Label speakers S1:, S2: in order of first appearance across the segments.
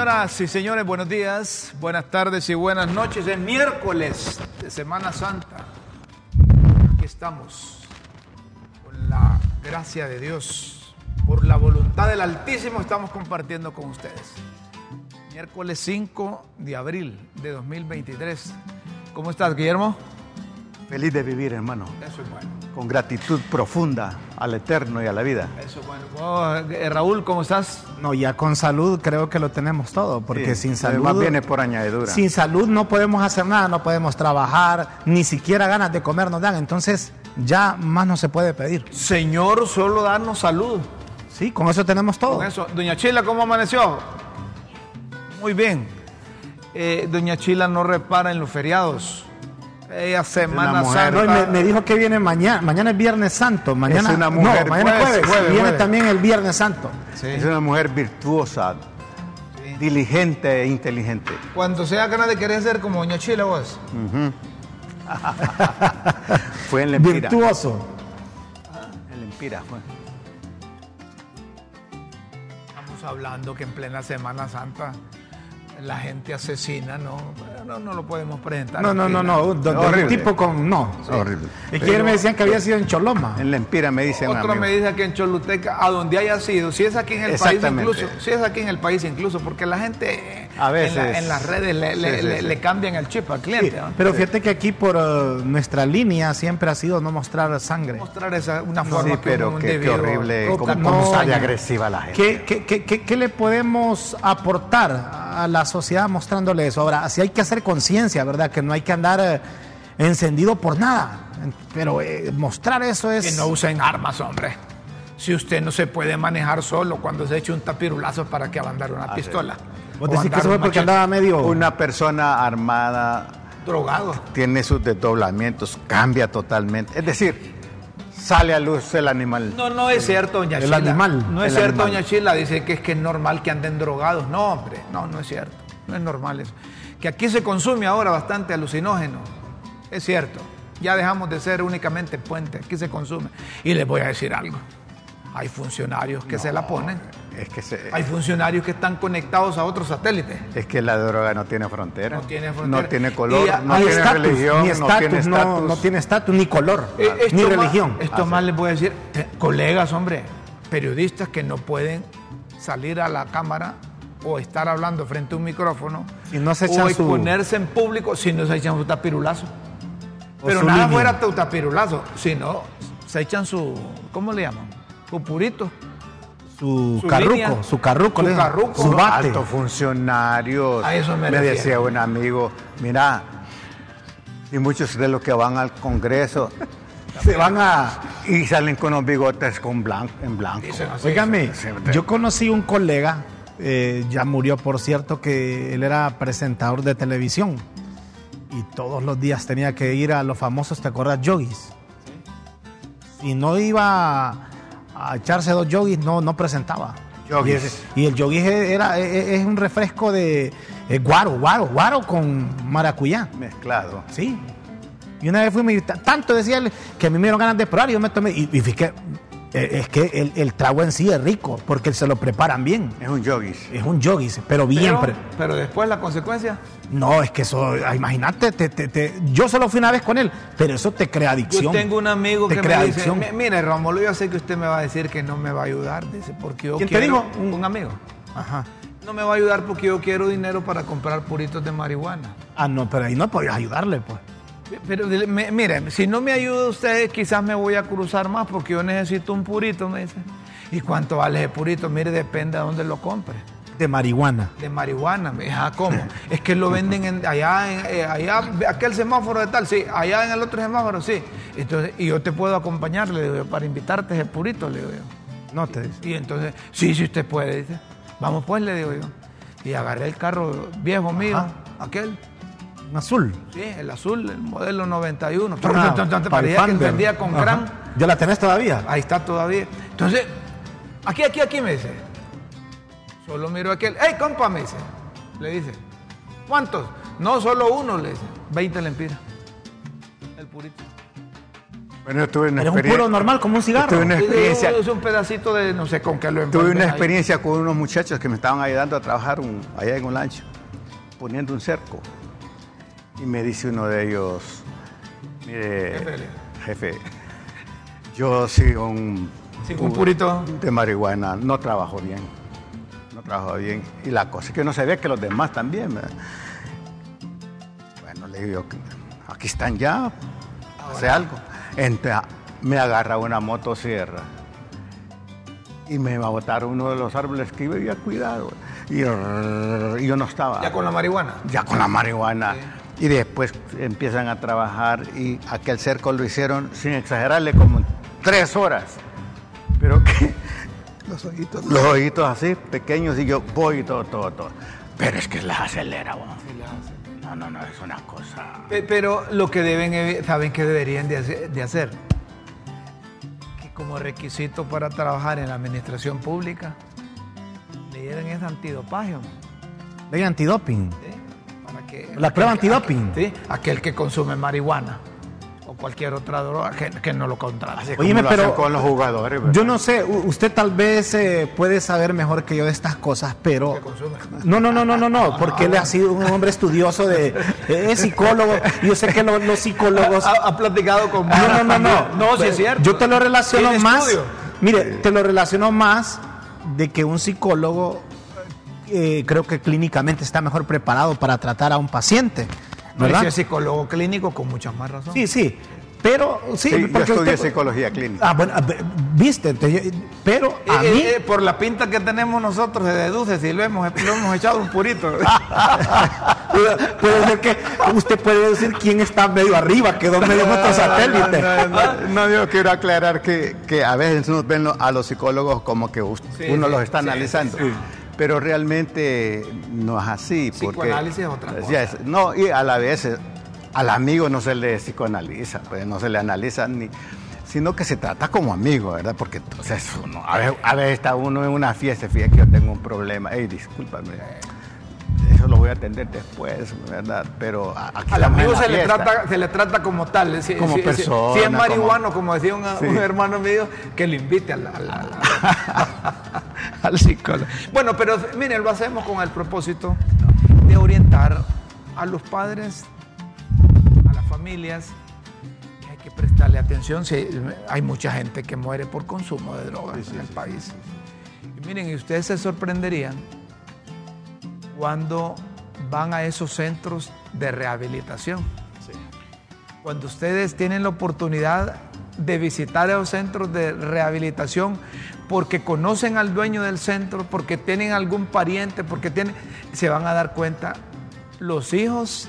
S1: Señoras y señores, buenos días, buenas tardes y buenas noches. Es miércoles de Semana Santa. Aquí estamos, con la gracia de Dios, por la voluntad del Altísimo, estamos compartiendo con ustedes. Miércoles 5 de abril de 2023. ¿Cómo estás, Guillermo?
S2: Feliz de vivir, hermano.
S1: Eso es bueno.
S2: Con gratitud profunda al Eterno y a la vida.
S1: Eso es bueno. Oh, eh, Raúl, ¿cómo estás?
S3: No, ya con salud creo que lo tenemos todo, porque
S2: Sí,
S3: sin
S2: lo
S3: salud...
S2: demás viene por añadidura.
S3: Sin salud no podemos hacer nada, no podemos trabajar, ni siquiera ganas de comer nos dan, entonces ya más no se puede pedir.
S1: Señor, solo darnos salud.
S3: Sí, con eso tenemos todo.
S1: Con eso. Doña Chila, ¿cómo amaneció? Muy bien. Eh, Doña Chila no repara en los feriados. Ella Semana.
S3: No, y
S1: Santa.
S3: me, me dijo que viene mañana, mañana es Viernes Santo, mañana
S2: Es una mujer,
S3: no, mañana es
S2: jueves,
S3: jueves,
S2: jueves,
S3: viene también el Viernes Santo.
S1: Sí.
S2: Es una mujer virtuosa, diligente e inteligente.
S1: Cuando sea ganas de querer ser como Doña Chila, vos.
S2: Fue en Lempira.
S3: Virtuoso.
S2: En Lempira fue.
S1: Estamos hablando que en plena Semana Santa la gente asesina, ¿no? No, no lo podemos presentar.
S3: No, no, no, no, un, tipo con no.
S2: Horrible.
S3: Es que ayer me decían que había sido en Choloma.
S2: En Lempira me dicen
S1: Otro me dice que en Choluteca, a donde haya sido, si es aquí en el país incluso, si es aquí en el país incluso, porque la gente
S2: A
S1: en,
S2: veces.
S1: la- en las redes le, le-
S2: Sí, sí,
S1: le-
S2: sí.
S1: le cambian el chip al
S3: Sí,
S1: cliente. ¿no?
S3: pero fíjate que aquí por eh, nuestra línea siempre ha sido no mostrar sangre.
S1: mostrar esa, una forma
S2: Sí,
S1: que
S2: pero
S1: un
S2: qué, horrible, cómo,
S3: no,
S2: agresiva la gente.
S3: ¿Qué, qué, qué, qué- qué le podemos aportar a la sociedad mostrándole eso? Ahora, si hay que hacer conciencia, ¿verdad? Que no hay que andar eh, encendido por nada. Pero eh, mostrar eso es...
S1: Que no usen armas, hombre. Si usted no se puede manejar solo cuando se eche un tapirulazo para que va a andar una pistola.
S3: Vos decís que eso fue porque andaba medio...
S2: Una persona armada
S1: drogado.
S2: tiene sus desdoblamientos, cambia totalmente. Es decir, sale a luz el animal.
S1: No, no es cierto, doña
S3: el
S1: Chila.
S3: animal,
S1: No es
S2: el
S1: cierto,
S2: animal.
S1: doña Chila. Dice que es que es normal que anden drogados. No, hombre, no, no es cierto. No es normal eso. Que aquí se consume ahora bastante alucinógeno. Es cierto. Ya dejamos de ser únicamente puente. Aquí se consume. Y les voy a decir algo. Hay funcionarios que se la ponen.
S2: Es que, se-
S1: Hay funcionarios que están conectados a otros satélites.
S2: es que la droga no tiene frontera.
S1: No tiene frontera.
S2: No tiene color,
S1: Y
S2: no
S1: hay
S2: tiene
S3: estatus,
S2: religión,
S3: ni
S2: no
S3: estatus,
S2: tiene
S3: no,
S2: estatus.
S3: no tiene estatus, ni color,
S1: Eh, esto
S3: ni
S1: más-
S3: religión.
S1: Esto más les voy a decir, te- colegas, hombre, periodistas que no pueden salir a la cámara o estar hablando frente a un micrófono
S3: Y no se echan
S1: o
S3: su-
S1: exponerse en público si no se echan su tapirulazo.
S3: O
S1: Pero
S3: su
S1: nada
S3: línea.
S1: fuera tu tapirulazo, sino se echan su, ¿cómo le llaman? Su purito.
S3: Su,
S1: su
S3: carruco,
S1: línea,
S3: su carruco,
S1: su carruco.
S3: su bate.
S2: Altos funcionarios.
S1: A eso me refiero.
S2: decía un amigo, mira, y muchos de los que van al Congreso se van a y salen con los bigotes con blanco, en blanco. Sí.
S3: yo conocí un colega, eh, ya murió por cierto, que él era presentador de televisión y todos los días tenía que ir a los famosos, ¿te acuerdas? Yogis. Si no iba a echarse dos yogis, no, no presentaba.
S2: Yogis.
S3: Y, el yogis era, es, es un refresco de eh, guaro, guaro, guaro con maracuyá.
S2: Mezclado.
S3: Sí. Y una vez fui, tanto decía él que a mí me dieron ganas de probar y yo me tomé. Y, y fíjate, es que el, el trago en sí es rico porque se lo preparan bien.
S2: Es un yogis.
S3: Es un yogis, pero bien.
S1: Pero, pero después la consecuencia,
S3: no, es que eso, ah, imagínate, te- te- te- yo solo fui una vez con él, pero eso te crea adicción.
S1: yo tengo un amigo
S3: Te
S1: que
S3: crea
S1: me dice,
S3: adicción.
S1: "Mi- mire Rómulo, yo sé que usted me va a decir que no me va a ayudar, dice, porque yo
S3: ¿Quién te dijo?
S1: Un, un amigo.
S3: Ajá.
S1: No me va a ayudar porque yo quiero dinero para comprar puritos de marihuana.
S3: Ah, no, pero ahí no podías ayudarle, pues.
S1: Pero me- mire, si no me ayuda usted, quizás me voy a cruzar más porque yo necesito un purito, me dice. ¿Y cuánto vale ese purito? Mire, depende de dónde lo compre.
S3: De marihuana.
S1: De marihuana, me ah, ¿cómo? es que lo venden en- allá, en, eh, allá, aquel semáforo de tal, sí, allá en el otro semáforo, sí. Entonces, y yo te puedo acompañar, le digo yo, para invitarte ese purito, le digo yo.
S3: No te dice.
S1: Y entonces, sí, sí, usted puede, dice. Vamos pues, le digo yo. Y agarré el carro viejo mío,
S3: Ajá.
S1: aquel,
S3: Un azul.
S1: sí, el azul, el modelo 91.
S3: Ah,
S1: Parecía que encendía con
S3: Ajá.
S1: gran.
S3: ¿Ya la tenés todavía?
S1: Ahí está todavía. Entonces, aquí, aquí, aquí me dice. Solo miro a aquel. ¡Ey, compa! Me dice. Le dice. ¿Cuántos? No, solo uno, le dice. 20 lempiras. El purito.
S2: Bueno, tuve una
S3: un
S2: experiencia-
S3: puro normal, como un cigarro.
S2: Tuve una experiencia,
S1: Es un pedacito de no sé con qué lo
S2: tuve una
S1: ahí.
S2: experiencia con unos muchachos que me estaban ayudando a trabajar un- allá en un lancho, poniendo un cerco. Y me dice uno de ellos, mire,
S1: Jefe.
S2: yo sigo un,
S1: Sí, un purito.
S2: de marihuana, no trabajo bien, no trabajo bien. Y la cosa es que no se ve que los demás también. ¿verdad? Bueno, le digo, aquí están ya, hace algo. Entonces me agarra una motosierra y me va a botar uno de los árboles que iba y cuidado. Y, y yo no estaba.
S1: Ya con la marihuana.
S2: Ya con la marihuana. Y después empiezan a trabajar y aquel cerco lo hicieron, sin exagerarle, como tres horas. Pero que
S1: Los ojitos.
S2: los ojitos así, pequeños, y yo voy y todo, todo, todo. Pero es que las acelera, vos. No, no, no, es una cosa.
S1: Pe- Pero lo que deben, evi- saben que deberían de hacer, que como requisito para trabajar en la administración pública, le dieran ese antidopaje,
S3: Ley antidoping.
S1: ¿sí? Para que,
S3: La prueba
S1: aquel-
S3: antidoping.
S1: aquel- sí, aquel que consume marihuana o cualquier otra droga, que, que no lo contrate.
S2: Así
S3: Oíme,
S2: como lo hacen
S3: pero
S2: con los jugadores. ¿verdad?
S3: Yo no sé, usted tal vez eh, puede saber mejor que yo de estas cosas, pero... No, no, no, no, no, no, porque él ha sido un hombre estudioso de... eh, Es psicólogo, yo sé que lo- los psicólogos...
S1: Ha, ha platicado con
S3: No, no, no, no.
S1: No, sí es cierto.
S3: Yo te lo relaciono más.
S1: estudio.
S3: Mire, te lo relaciono más de que un psicólogo eh, creo que clínicamente está mejor preparado para tratar a un paciente.
S1: No,
S3: ¿Verdad?
S1: si es psicólogo clínico con muchas más razones.
S3: Sí, sí. Pero sí,
S2: Sí, yo
S3: porque
S2: estudié
S3: usted-
S2: psicología clínica.
S3: Ah, bueno, viste, entonces yo- pero a
S1: Eh,
S3: mí
S1: eh, por la pinta que tenemos nosotros se deduce si lo hemos, lo hemos echado un purito.
S3: puede, ser que usted puede decir quién está medio arriba, quedó medio nuestro satélite.
S2: No, no, no, yo quiero aclarar que, que a veces nos ven a los psicólogos como que uno
S1: sí,
S2: los está
S1: sí,
S2: analizando.
S1: sí.
S2: Pero realmente no es así. Porque,
S1: Psicoanálisis es otra cosa.
S2: No, y a la vez al amigo no se le psicoanaliza, pues no se le analiza ni sino que se trata como amigo, ¿verdad? Porque entonces uno, a veces, a veces está uno en una fiesta, fíjate que yo tengo un problema, hey, discúlpame, eso lo voy a atender después, ¿verdad? Pero a- aquí
S1: Al amigo
S2: la
S1: se le, trata, se le trata como tal. Si,
S2: Como
S1: si-
S2: persona,
S1: Si es marihuano, como, decía un,
S2: Sí.
S1: un hermano mío, que lo invite al- al- al psicólogo. Bueno, pero miren, lo hacemos con el propósito de orientar a los padres, a las familias, que hay que prestarle atención. Si hay mucha gente que muere por consumo de drogas en el país. Y miren, y ustedes se sorprenderían cuando van a esos centros de rehabilitación. Cuando ustedes tienen la oportunidad de visitar esos centros de rehabilitación porque conocen al dueño del centro, porque tienen algún pariente, porque tienen, se van a dar cuenta los hijos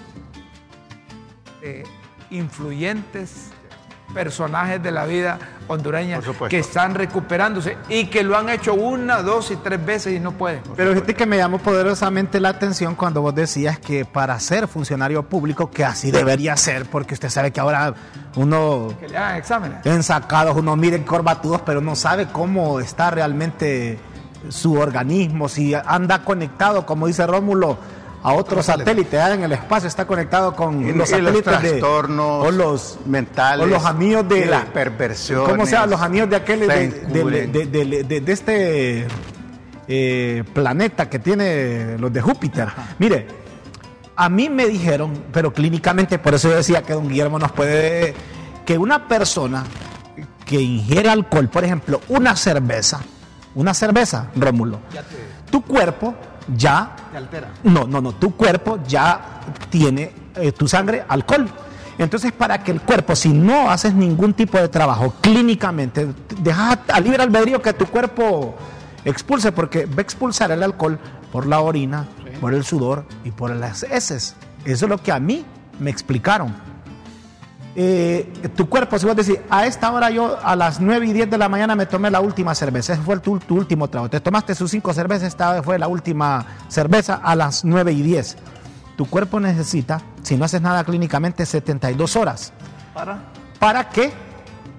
S1: de influyentes personajes de la vida hondureña que están recuperándose y que lo han hecho una, dos y tres veces y no pueden.
S3: Pero fíjate que me llamó poderosamente la atención cuando vos decías que para ser funcionario público, que así debería ser, porque usted sabe que ahora uno
S1: Que le hagan exámenes.
S3: en sacados, uno mira en corbatudos, pero no sabe cómo está realmente su organismo, si anda conectado, como dice Rómulo, a otro satélite, ah, en el espacio está conectado con
S2: Y-
S3: los
S2: y los
S3: satélites de-
S2: trastornos
S3: o los
S2: mentales
S3: o los amigos de
S2: las perversiones
S3: ¿Cómo se llama? Los amigos de aquel de, de- de- de- de- de este eh, planeta que tiene los de Júpiter. Mire, a mí me dijeron, pero clínicamente, por eso yo decía que don Guillermo nos puede, que una persona que ingiere alcohol, por ejemplo, una cerveza, una cerveza, Rómulo, tu cuerpo ya
S1: te altera.
S3: no, no, no, tu cuerpo ya tiene eh, tu sangre alcohol. Entonces, para que el cuerpo, si no haces ningún tipo de trabajo clínicamente, dejas a libre albedrío que tu cuerpo expulse, porque va a expulsar el alcohol por la orina, por el sudor y por las heces. Eso es lo que a mí me explicaron. Eh, tu cuerpo, si vos decís, a esta hora yo a las 9 y 10 de la mañana me tomé la última cerveza, ese fue tu, tu último trago, te tomaste sus cinco cervezas, esta fue la última cerveza a las 9 y 10. Tu cuerpo necesita, si no haces nada clínicamente, 72 horas.
S1: Para
S3: ¿Para qué?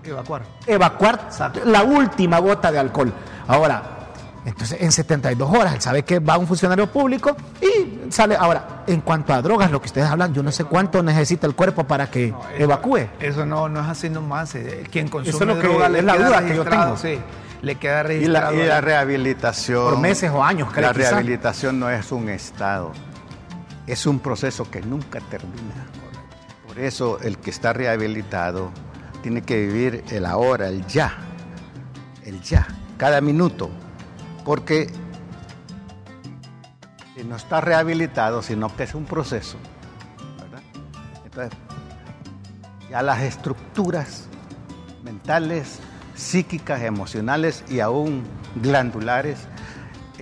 S1: evacuar.
S3: evacuar
S1: Exacto.
S3: la última gota de alcohol. Ahora, Entonces, en 72 horas, él sabe que va un funcionario público y sale. Ahora, en cuanto a drogas, lo que ustedes hablan, yo no sé cuánto necesita el cuerpo para que
S1: No, eso-
S3: evacúe.
S1: Eso no, no es así nomás. eh, Quien consume
S3: es lo que-
S1: droga le
S3: es la
S1: queda
S3: duda que yo tengo.
S1: Sí, le queda
S2: Y la,
S1: registrado.
S2: y la rehabilitación.
S3: Por meses o años, creo,
S2: La
S3: quizá.
S2: rehabilitación no es un estado, es un proceso que nunca termina. Por eso el que está rehabilitado tiene que vivir el ahora, el ya, el ya, cada minuto, porque si no está rehabilitado, sino que es un proceso, ¿verdad? Entonces, ya las estructuras mentales, psíquicas, emocionales y aún glandulares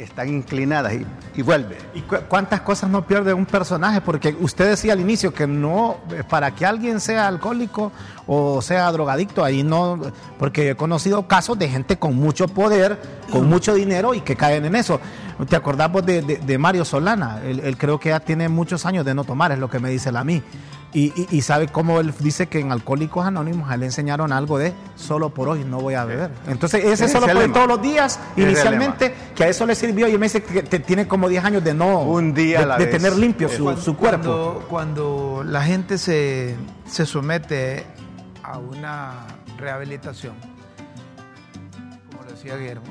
S2: están inclinadas y, y vuelve.
S3: ¿Y cu- cuántas cosas no pierde un personaje? Porque usted decía al inicio que no, eh, para que alguien sea alcohólico o sea drogadicto, ahí no, porque he conocido casos de gente con mucho poder, con mucho dinero y que caen en eso. ¿Te acordás vos de, de- de Mario Solana? Él, él creo que ya tiene muchos años de no tomar, es lo que me dice él a mí. Y, y- y sabe cómo él dice que en Alcohólicos Anónimos a él le enseñaron algo de solo por hoy no voy a beber. Entonces ese
S2: Ese es
S3: solo por hoy todos los días, inicialmente, que a eso le sirvió y él me dice que te- tiene como 10 años de no
S2: Un día
S3: de,
S2: a la
S3: de
S2: vez.
S3: tener limpio
S2: Eh,
S3: su,
S1: Cuando-
S3: su cuerpo.
S1: Cuando, cuando la gente se, se somete a una rehabilitación, como lo decía Guillermo,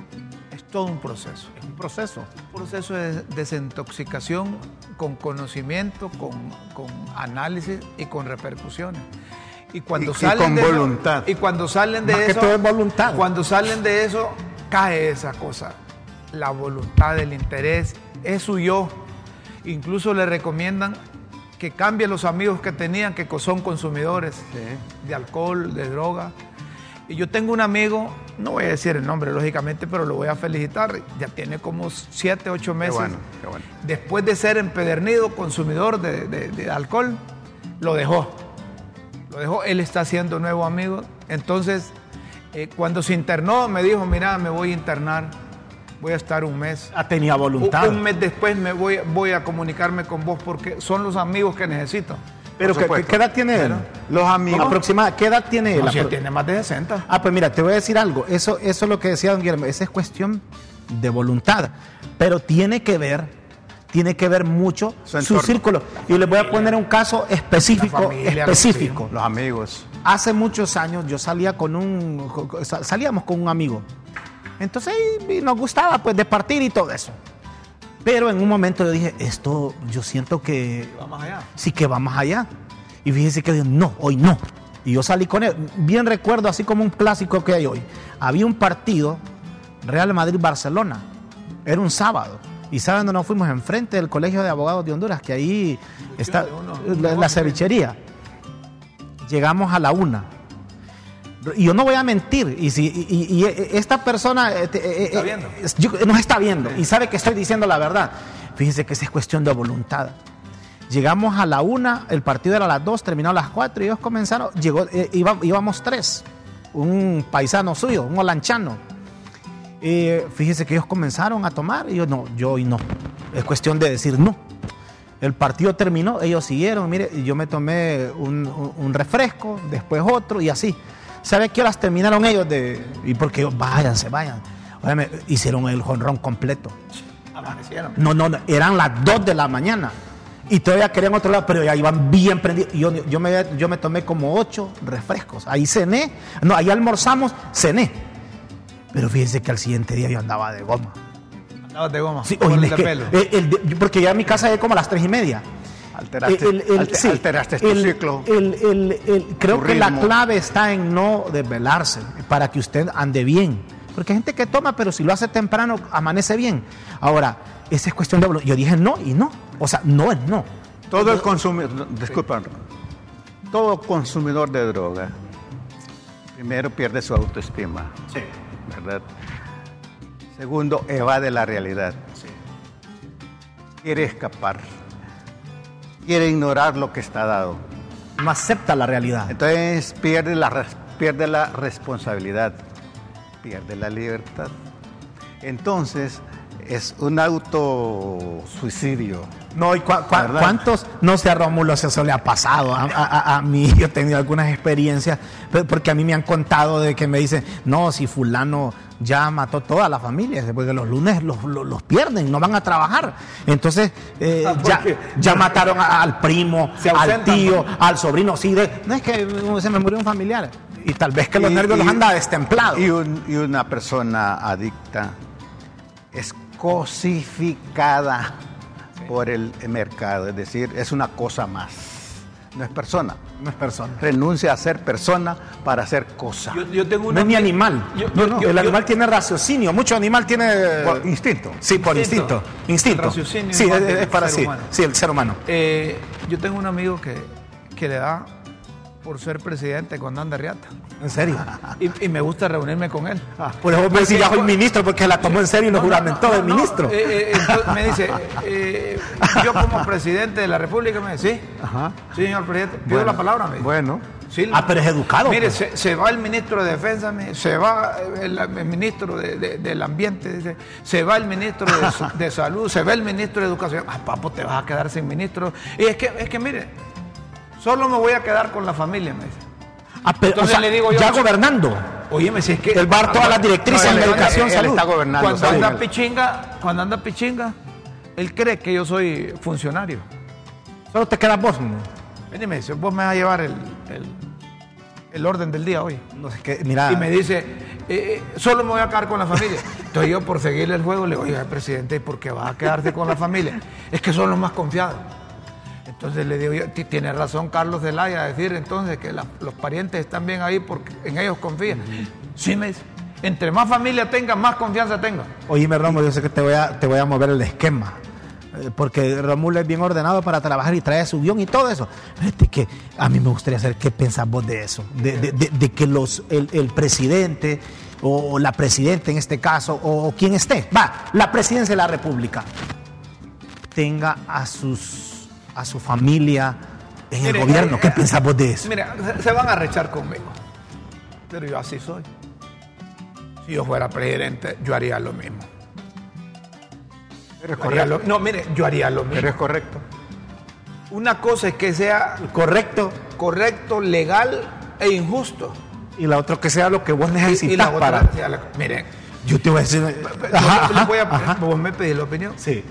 S1: es todo un proceso.
S3: Es un proceso.
S1: Un proceso de desintoxicación con conocimiento, con, con análisis y con repercusiones. Y cuando
S2: Y- y
S1: salen
S2: con
S1: de eso-
S2: voluntad.
S1: y cuando salen de
S3: Más que
S1: eso,
S3: todo es voluntad.
S1: Cuando salen de eso, cae esa cosa. La voluntad, el interés, es su yo. Incluso le recomiendan que cambie los amigos que tenían, que son consumidores de alcohol, de droga. Y yo tengo un amigo, no voy a decir el nombre lógicamente, pero lo voy a felicitar. Ya tiene como 7, 8 meses.
S2: bueno, qué bueno.
S1: Después de ser empedernido consumidor de, de- de alcohol, lo dejó. Lo dejó, él está haciendo nuevo amigo. Entonces, eh, cuando se internó, me dijo, mira, me voy a internar, voy a estar un mes.
S3: Ah, tenía voluntad.
S1: Un, un mes después me voy, voy a comunicarme con vos porque son los amigos que necesito.
S3: Pero ¿qué, edad tiene él?
S2: Los amigos.
S3: Aproximada, ¿qué edad tiene él?
S1: No, si él tiene más de 60.
S3: Ah, pues mira, te voy a decir algo. Eso, eso es lo que decía don Guillermo. Esa es cuestión de voluntad. Pero tiene que ver, tiene que ver mucho
S2: Su
S3: círculo. Y les voy a poner un caso específico,
S1: familia,
S3: específico.
S2: Los amigos.
S3: Hace muchos años yo salía con un, salíamos con un amigo. Entonces y nos gustaba pues de partir y todo eso. Pero en un momento yo dije, esto yo siento que
S1: Vamos allá.
S3: sí que va más allá. Y fíjese que dijo, no, hoy no. Y yo salí con él. Bien recuerdo, así como un clásico que hay hoy. Había un partido, Real Madrid-Barcelona. Era un sábado. Y saben dónde nos fuimos enfrente del Colegio de Abogados de Honduras, que ahí está la, la cevichería. Llegamos a la una. Y yo no voy a mentir. Y, si, y, y- y esta persona eh, eh,
S1: Está
S3: eh, yo- nos está viendo y sabe que estoy diciendo la verdad. Fíjense que esa es cuestión de voluntad. Llegamos a la una, el partido era a las dos, terminó a las cuatro y ellos comenzaron, llegó, eh, iba- íbamos tres, un paisano suyo, un holanchano. Eh, fíjese que ellos comenzaron a tomar y yo no, yo y no. Es cuestión de decir no. El partido terminó, ellos siguieron, mire, yo me tomé un- un refresco, después otro y así. ¿Sabe qué horas terminaron ellos de.? Y porque ellos, váyanse, vayan. Óyeme, hicieron el jonrón completo.
S1: Amanecieron.
S3: No, no, no, eran las 2 de la mañana. Y todavía querían otro lado, pero ya iban bien prendidos. Yo, yo, me, yo me tomé como 8 refrescos. Ahí cené. No, ahí almorzamos, cené. Pero fíjense que al siguiente día yo andaba de goma.
S1: Andabas de goma.
S3: Sí, oye,
S1: el
S3: es
S1: de
S3: que-
S1: pelo.
S3: el porque ya a mi casa llegué como a las 3 y media.
S2: Alteraste,
S3: El- sí,
S2: alteraste
S3: el-
S2: ciclo.
S3: creo que la clave está en no desvelarse para que usted ande bien. Porque hay gente que toma, pero si lo hace temprano, amanece bien. Ahora, esa es cuestión de. Yo dije no y no. O sea, no es no.
S2: Todo el consumidor, disculpa, todo consumidor de droga, primero pierde su autoestima,
S3: Sí.
S2: ¿verdad? Segundo, evade la realidad. Quiere escapar. Quiere ignorar lo que está dado.
S3: No acepta la realidad.
S2: Entonces pierde la, pierde la responsabilidad, pierde la libertad. Entonces es un autosuicidio.
S3: No, ¿y cuántos? No sé, a Rómulo, si eso le ha pasado. A, a- mí yo he tenido algunas experiencias, porque a mí me han contado de que me dicen, no, si fulano ya mató toda la familia, porque los lunes los, los- los pierden, no van a trabajar. Entonces, eh,
S1: Ah, ¿por
S3: ya, ya mataron a- al primo, al tío, al sobrino. Sí, de- no es que se me murió un familiar. Y tal vez que los
S2: Y-
S3: nervios
S2: y-
S3: los anda destemplados.
S2: Y, un- y una persona adicta es cosificada por el mercado, es decir, es una cosa más, no es persona.
S3: no es persona.
S2: Renuncia a ser persona para ser cosa.
S1: Yo, yo tengo
S3: No es ni animal.
S1: Yo-
S3: no, no,
S1: yo-
S3: el
S1: yo-
S3: animal tiene raciocinio. Mucho animal tiene.
S2: Por instinto.
S3: Sí, por
S1: Instinto.
S3: instinto. Instinto.
S1: El raciocinio
S3: Sí,
S1: es
S3: para
S1: ser
S3: sí.
S1: humano.
S3: Sí, el ser humano.
S1: Eh, yo tengo un amigo que, que le da por ser presidente cuando anda riata.
S3: En serio.
S1: Y, y me gusta reunirme con él.
S3: Por eso me decía, soy ministro porque la tomó en serio y lo
S1: No, no,
S3: juramentó
S1: no,
S3: de ministro.
S1: eh, eh, entonces me dice, eh, yo como presidente de la República, me dice, sí,
S2: Ajá.
S1: sí, señor presidente, pido
S2: Bueno,
S1: la palabra, me dice.
S2: Bueno,
S1: Sí,
S3: Ah, pero es educado.
S1: Mire,
S3: pues.
S1: se, se va el ministro de Defensa, me- se va el, el ministro de- de- del Ambiente, dice, se va el ministro de Salud, se va el ministro de Educación. Ah, papo, te vas a quedar sin ministro. Y es que, es que mire, solo me voy a quedar con la familia, me dice.
S3: Ah, pero,
S1: entonces
S3: o sea,
S1: le digo yo-
S3: ya gobernando.
S1: Óyeme, si es que...
S3: Él a dar todas las directrices
S2: No,
S3: en
S2: él-
S3: educación,
S2: él
S3: salud.
S2: está gobernando.
S1: Cuando
S2: salud.
S1: anda pichinga, cuando anda pichinga, él cree que yo soy funcionario.
S3: Solo te quedas vos. ¿no?
S1: Ven y me dice, vos me vas a llevar el, el- el orden del día hoy.
S3: No sé qué, mira.
S1: Y me dice, eh, eh, solo me voy a quedar con la familia. Entonces yo por seguirle el juego le digo, oiga, presidente, ¿y por qué vas a quedarte con la familia? Es que son los más confiados. Entonces le digo yo, "Ti- tiene razón Carlos Zelaya a decir entonces que la- los parientes están bien ahí porque en ellos confían. Sí me dice, entre más familia tenga, más confianza tenga.
S3: Oíme, Rómulo, yo sé que te voy a, te voy a mover el esquema. eh, Porque Rómulo es bien ordenado para trabajar y trae su guion y todo eso. Fíjate que a mí me gustaría saber qué pensás vos de eso. De, de- de- de que los, el, el presidente o la presidenta en este caso, o, o quien esté, va, la presidencia de la República, tenga a, sus, a su familia en
S1: Mire,
S3: el gobierno.
S1: eh,
S3: ¿Qué pensás vos de eso?
S1: Mira, se, van a rechar conmigo. Pero yo así soy. Si yo fuera presidente, yo haría lo mismo.
S2: pero es correcto.
S1: lo- no, mire, yo haría lo mismo.
S2: Pero es correcto.
S1: Una cosa es que sea
S3: Correcto.
S1: correcto, legal e injusto.
S3: Y la otra que sea lo que vos necesitas
S1: y la otra,
S3: para.
S1: sea la- miren,
S3: Yo te voy a decir.
S1: yo
S3: Ajá,
S1: le voy a,
S3: ajá, ajá.
S1: vos me pedís la opinión.
S3: Sí.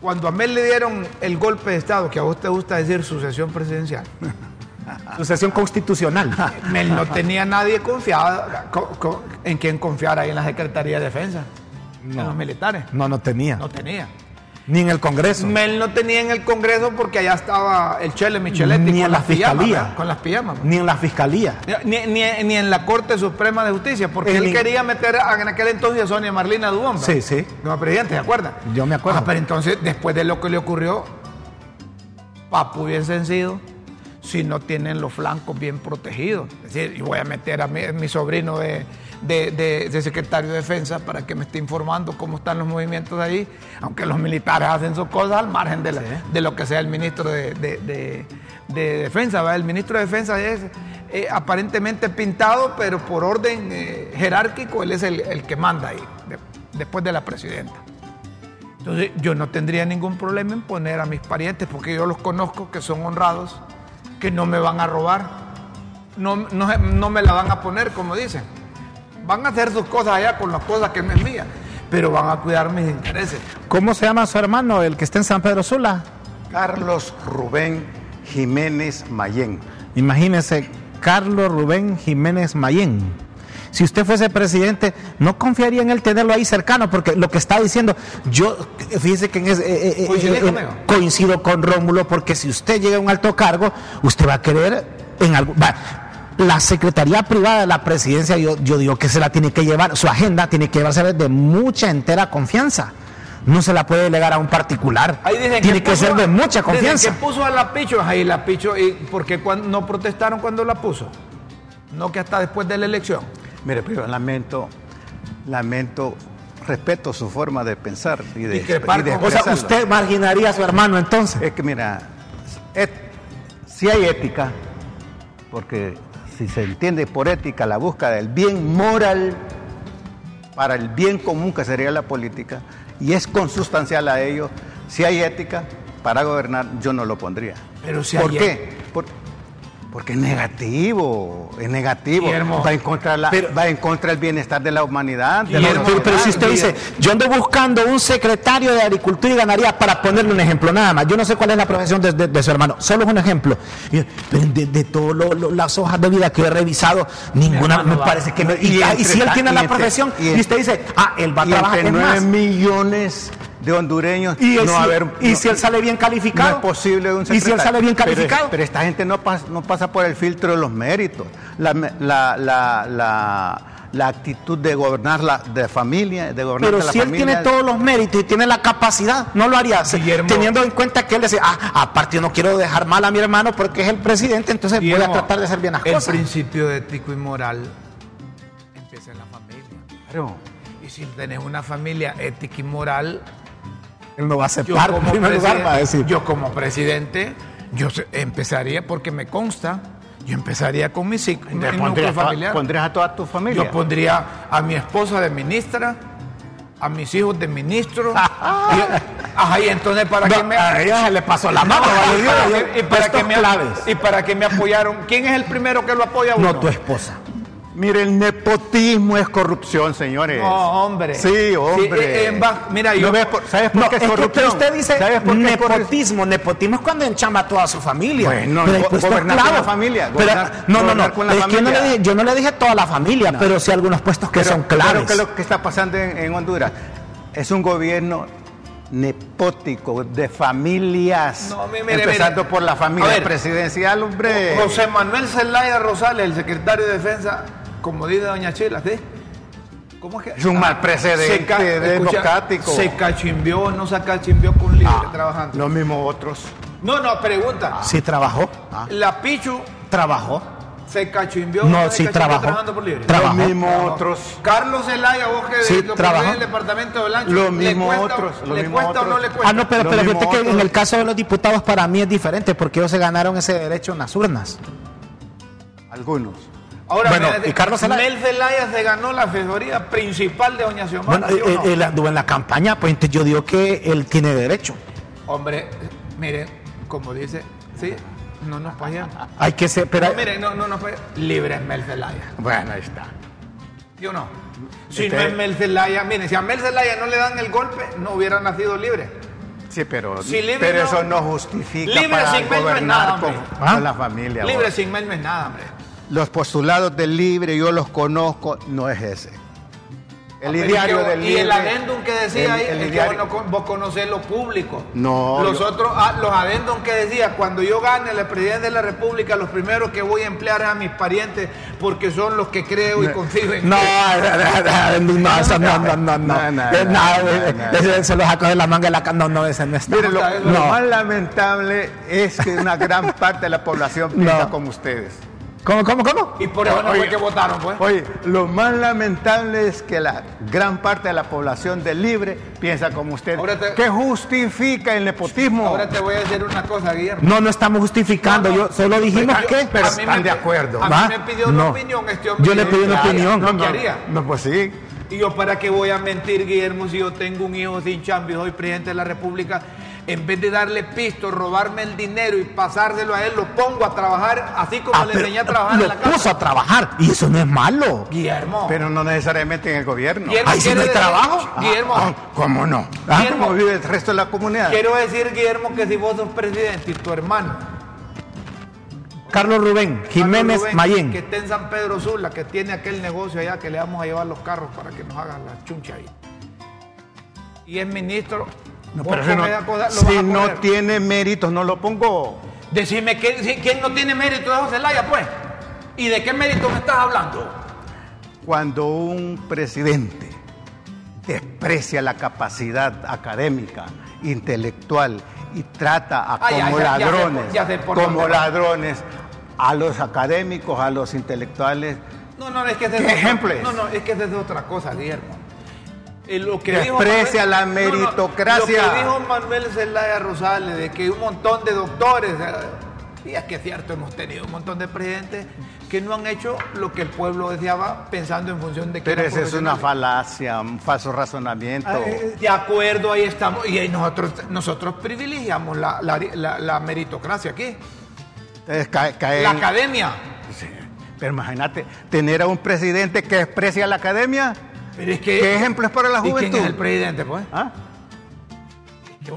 S1: Cuando a Mel le dieron el golpe de Estado, que a vos te gusta decir sucesión presidencial,
S3: Sucesión constitucional.
S1: Mel no tenía nadie confiado co- co- en quien confiar ahí en la Secretaría de Defensa, en los militares.
S3: No, no tenía.
S1: No tenía.
S3: Ni en el Congreso.
S1: Mel no tenía en el Congreso porque allá estaba el Chele Micheletti
S3: Ni en
S1: con
S3: la
S1: las pijamas,
S3: fiscalía.
S1: con las pijamas.
S3: Ni en la fiscalía.
S1: Ni, ni- ni en la Corte Suprema de Justicia, porque él quería meter a- en aquel entonces a Sonia Marlina. ¿verdad?
S3: Sí, sí.
S1: Como presidente, ¿se acuerdan?
S3: Yo me acuerdo.
S1: Ah, pero entonces, después de lo que le ocurrió, Papu hubiesen sido si no tienen los flancos bien protegidos. Es decir, y voy a meter a mi, mi sobrino de, de- de- de secretario de defensa para que me esté informando cómo están los movimientos ahí, aunque los militares hacen sus cosas al margen de, la- de lo que sea el ministro de, de- de- de defensa. ¿verdad? El ministro de defensa es eh, aparentemente pintado, pero por orden eh, jerárquico, él es el, el que manda ahí, de- después de la presidenta. Entonces yo no tendría ningún problema en poner a mis parientes, porque yo los conozco, que son honrados, que no me van a robar, no, no, no me la van a poner, como dicen. Van a hacer sus cosas allá con las cosas que no es mía, pero van a cuidar mis intereses.
S3: ¿Cómo se llama su hermano, el que está en San Pedro Sula?
S2: Carlos Rubén Jiménez Mayén.
S3: Imagínese, Carlos Rubén Jiménez Mayén. Si usted fuese presidente, no confiaría en él tenerlo ahí cercano, porque lo que está diciendo, yo, fíjese que en ese- eh, eh,
S1: ¿Coincide
S3: eh, coincido con Rómulo, porque si usted llega a un alto cargo, usted va a querer en algo. va, la Secretaría Privada de la Presidencia, yo, yo digo que se la tiene que llevar, su agenda tiene que llevarse de mucha entera confianza. No se la puede delegar a un particular.
S1: Ahí dicen
S3: tiene que,
S1: puso
S3: ser de mucha
S1: dicen
S3: confianza.
S1: que puso a la Picho, ahí la Picho, y porque cuando, no protestaron cuando la puso, no que hasta después de la elección.
S2: Mire, pero lamento, lamento, respeto su forma de pensar y de,
S1: Discrepar
S2: y de
S1: con-
S3: O sea, usted marginaría a su hermano entonces.
S2: Es que mira, si hay ética, porque si se entiende por ética la búsqueda del bien moral para el bien común que sería la política, y es consustancial a ello, si hay ética para gobernar, yo no lo pondría.
S1: Pero si
S2: ¿Por
S1: hay
S2: qué? Por- Porque es negativo, es negativo.
S1: Guillermo.
S2: va, en contra de la-
S3: Pero-
S2: va en contra del bienestar de la humanidad. de la
S3: Pero, si usted dice, yo ando buscando un secretario de Agricultura y Ganadería para ponerle un ejemplo, nada más. Yo no sé cuál es la profesión de, de- de su hermano, solo es un ejemplo. De, todas las hojas de vida que he revisado, ninguna me parece que no. Y,
S2: Y
S3: y
S2: entre
S3: si él tiene la profesión
S2: y
S3: usted dice, ah, él va a trabajar
S2: entre
S3: es
S2: 9
S3: más.
S2: millones de hondureños
S3: Y,
S2: no
S3: si,
S2: haber-
S3: y
S2: no-
S3: si él sale bien calificado.
S2: No es posible un
S3: Y si él
S2: secretario.
S3: sale bien calificado.
S2: Pero, esta gente no pasa, no pasa por el filtro de los méritos. La, la, la, la, la actitud de gobernar la de familia, de gobernar
S3: Pero
S2: la
S3: si él
S2: familia.
S3: tiene todos los méritos y tiene la capacidad, no lo haría.
S1: Guillermo.
S3: Teniendo en cuenta que él dice, ah, aparte yo no quiero dejar mal a mi hermano porque es el presidente, entonces voy a tratar de hacer bien las
S1: el
S3: cosas.
S1: principio ético y moral empieza en la familia.
S2: Claro.
S1: Y si tenés una familia ética y moral,
S3: Él no va a
S1: yo
S3: aceptar en
S1: como,
S3: primer lugar,
S1: presidente,
S3: va a decir.
S1: yo como presidente, yo empezaría, porque me consta, yo empezaría con mis hijos, mi
S2: Entonces,
S1: núcleo
S2: pondrías,
S1: familiar.
S2: pondrías a toda tu familia.
S1: Yo pondría a mi esposa de ministra, a mis hijos de ministro. y, ajá, y entonces para que me...
S3: a ella se le pasó la mano, vale,
S1: y
S3: Dios,
S1: para que- y para
S3: estos
S1: que me,
S3: claves.
S1: y para que me apoyaron. ¿Quién es el primero que lo apoya a uno?
S3: No tu esposa.
S2: Mire, el nepotismo es corrupción, señores.
S1: No, hombre.
S2: Sí, hombre.
S1: Sí, eh, eh, va- mira,
S2: ¿No
S1: yo-
S2: ves por- ¿Sabes por
S3: No,
S2: qué
S3: es
S2: es
S3: que
S2: corrupción?
S3: usted dice
S2: ¿Sabes por qué es corrupción?
S3: nepotismo. Nepotismo es cuando enchamba a toda su familia.
S2: Bueno,
S3: Pero
S2: go- gobernar con
S3: clave.
S2: la familia,
S3: Pero- no, no, no.
S2: con la
S3: es que yo no, le dije, yo no le dije toda la familia, pero sí algunos puestos que
S2: Pero-
S3: son claves.
S2: ¿qué es lo que está pasando en, en Honduras? Es un gobierno nepótico, de familias.
S1: No, mi- mire,
S2: empezando
S1: mire.
S2: por la familia
S1: ver.
S2: presidencial, hombre.
S1: José Manuel Zelaya Rosales, el secretario de Defensa, como dice doña Chila, ¿sí? ¿Cómo es que?
S2: Es un mal precedente
S1: se ca-
S2: democrático.
S1: Se cachimbió, no se cachimbió con libre
S2: Ah,
S1: trabajando.
S2: Los mismos otros.
S1: No, no, pregunta.
S3: Sí trabajó.
S1: La Pichu
S3: Trabajó.
S1: se cachimbió.
S3: No,
S1: se
S3: sí trabajó.
S1: trabajando por libre.
S3: Trabajó.
S2: Los mismos
S1: Trabajó.
S2: otros.
S1: Carlos Zelaya, vos que
S3: Sí,
S1: lo
S3: trabajó.
S1: el departamento de ¿le
S2: mismos
S1: cuesta-
S2: otros, los
S1: ¿Le
S2: mismos
S1: cuesta o no
S2: otros.
S1: le cuesta?
S3: Ah, no, pero,
S2: Lo
S3: pero
S2: mismo
S3: fíjate que en
S2: otros.
S3: el caso de los diputados para mí es diferente porque ellos se ganaron ese derecho en las urnas.
S2: Algunos.
S1: Ahora,
S3: Bueno,
S1: mira,
S3: y Carlos Zelaya-
S1: Mel Zelaya se ganó la asesoría principal de Doña Xiomara.
S3: Bueno,
S1: ¿sí no?
S3: él anduvo en la campaña, pues entonces yo digo que él tiene derecho.
S1: Hombre, miren, como dice, sí, no nos pagan.
S3: Hay que ser, pero
S1: No, miren, no, no nos. Libre es Mel Zelaya.
S2: Bueno, ahí está.
S1: ¿Sí o no? Si
S2: Este-
S1: no es Mel Zelaya, miren, si a Mel Zelaya no le dan el golpe, no hubiera nacido libre.
S2: Sí, pero,
S1: Si libre
S2: pero
S1: no-
S2: eso no justifica
S1: Libre
S2: para
S1: sin Mel no es
S2: gobernar
S1: nada,
S2: con,
S1: hombre.
S3: ¿Ah?
S2: con la familia.
S1: Libre
S2: vos.
S1: sin Mel no es nada, hombre.
S2: Los postulados del libre, yo los conozco, no es ese. El
S1: Pero
S2: ideario del
S1: y
S2: libre.
S1: el adendum que decía
S2: el-
S1: ahí,
S2: el
S1: es que vos, no vos conocés lo público.
S2: No,
S1: Los
S2: yo-
S1: otros, ah, los adendum que decía, cuando yo gane la presidencia de la República, los primeros que voy a emplear es a mis parientes, porque son los que creo y confío en
S3: No,
S1: que-
S3: no, no, eso no, no, no, no.
S2: No, no,
S3: Eh,
S2: no,
S3: no,
S2: no,
S3: eh,
S2: no.
S3: ese se lo sacó de la manga de la No, no, ese no está.
S2: Mire, lo, lo
S3: no.
S2: más lamentable es que una gran parte de la población piensa
S3: No.
S2: como ustedes.
S3: ¿Cómo, cómo, cómo?
S1: Y por eso no fue que votaron, pues.
S2: Oye, lo más lamentable es que la gran parte de la población del libre piensa como usted.
S1: Te-
S2: ¿Qué justifica el nepotismo?
S1: Ahora te voy a decir una cosa, Guillermo.
S3: No, no estamos justificando,
S1: No, no.
S3: yo solo dijimos
S1: Yo-
S3: que...
S2: pero están
S1: me-
S2: de acuerdo.
S1: A
S3: ¿Va?
S1: mí me pidió una
S3: No.
S1: opinión este hombre.
S3: Yo le pedí una
S1: ¿Qué
S3: opinión.
S2: no,
S1: ¿Qué
S2: no, pues sí.
S1: Y yo, ¿para qué voy a mentir, Guillermo, si yo tengo un hijo sin chamba y soy presidente de la República? En vez de darle pisto, robarme el dinero y pasárselo a él, lo pongo a trabajar así como
S3: Ah,
S1: le enseñé a trabajar
S3: lo
S1: en la casa.
S3: puso a trabajar y eso no es malo.
S1: Guillermo.
S2: Pero no necesariamente en el gobierno.
S1: Guillermo,
S3: Ahí sí no hay trabajo.
S1: Guillermo,
S2: Ah, ¿Cómo no?
S1: Ah,
S2: ¿Cómo vive el resto de la comunidad?
S1: quiero decir, Guillermo, que si vos sos presidente y tu hermano,
S3: Carlos Rubén, Jiménez
S1: Carlos Rubén,
S3: Mayén.
S1: que está en San Pedro Sula, que tiene aquel negocio allá que le vamos a llevar los carros para que nos hagan la chuncha ahí. Y es ministro.
S2: No, pero si no, si tiene méritos, no lo pongo.
S1: Decime ¿quién, si- quién no tiene mérito de José Laya, pues. ¿Y de qué mérito me estás hablando?
S2: Cuando un presidente desprecia la capacidad académica, intelectual y trata a
S1: Ah,
S2: como
S1: ya, ya
S2: ladrones,
S1: ya sé por
S2: como ladrones a los académicos, a los intelectuales,
S1: No, no, es que ese
S2: ¿Qué
S1: es
S2: ejemplo es?
S1: No, no, es que es otra cosa, Guillermo. Lo que
S2: Desprecia la
S1: no, no,
S2: meritocracia.
S1: lo que dijo Manuel Zelaya Rosales de que un montón de doctores, eh, y es que es cierto, hemos tenido un montón de presidentes que no han hecho lo que el pueblo deseaba pensando en función de que
S2: pero esa es una falacia, un falso razonamiento.
S1: Ah, eh, De acuerdo, ahí estamos. Y ahí nosotros, nosotros privilegiamos la, la- la- la meritocracia aquí. la academia.
S2: Pero imagínate, tener a un presidente que desprecia la academia. ¿Qué ejemplo es para la juventud?
S1: ¿Y quién es el presidente, pues? ¿Ah?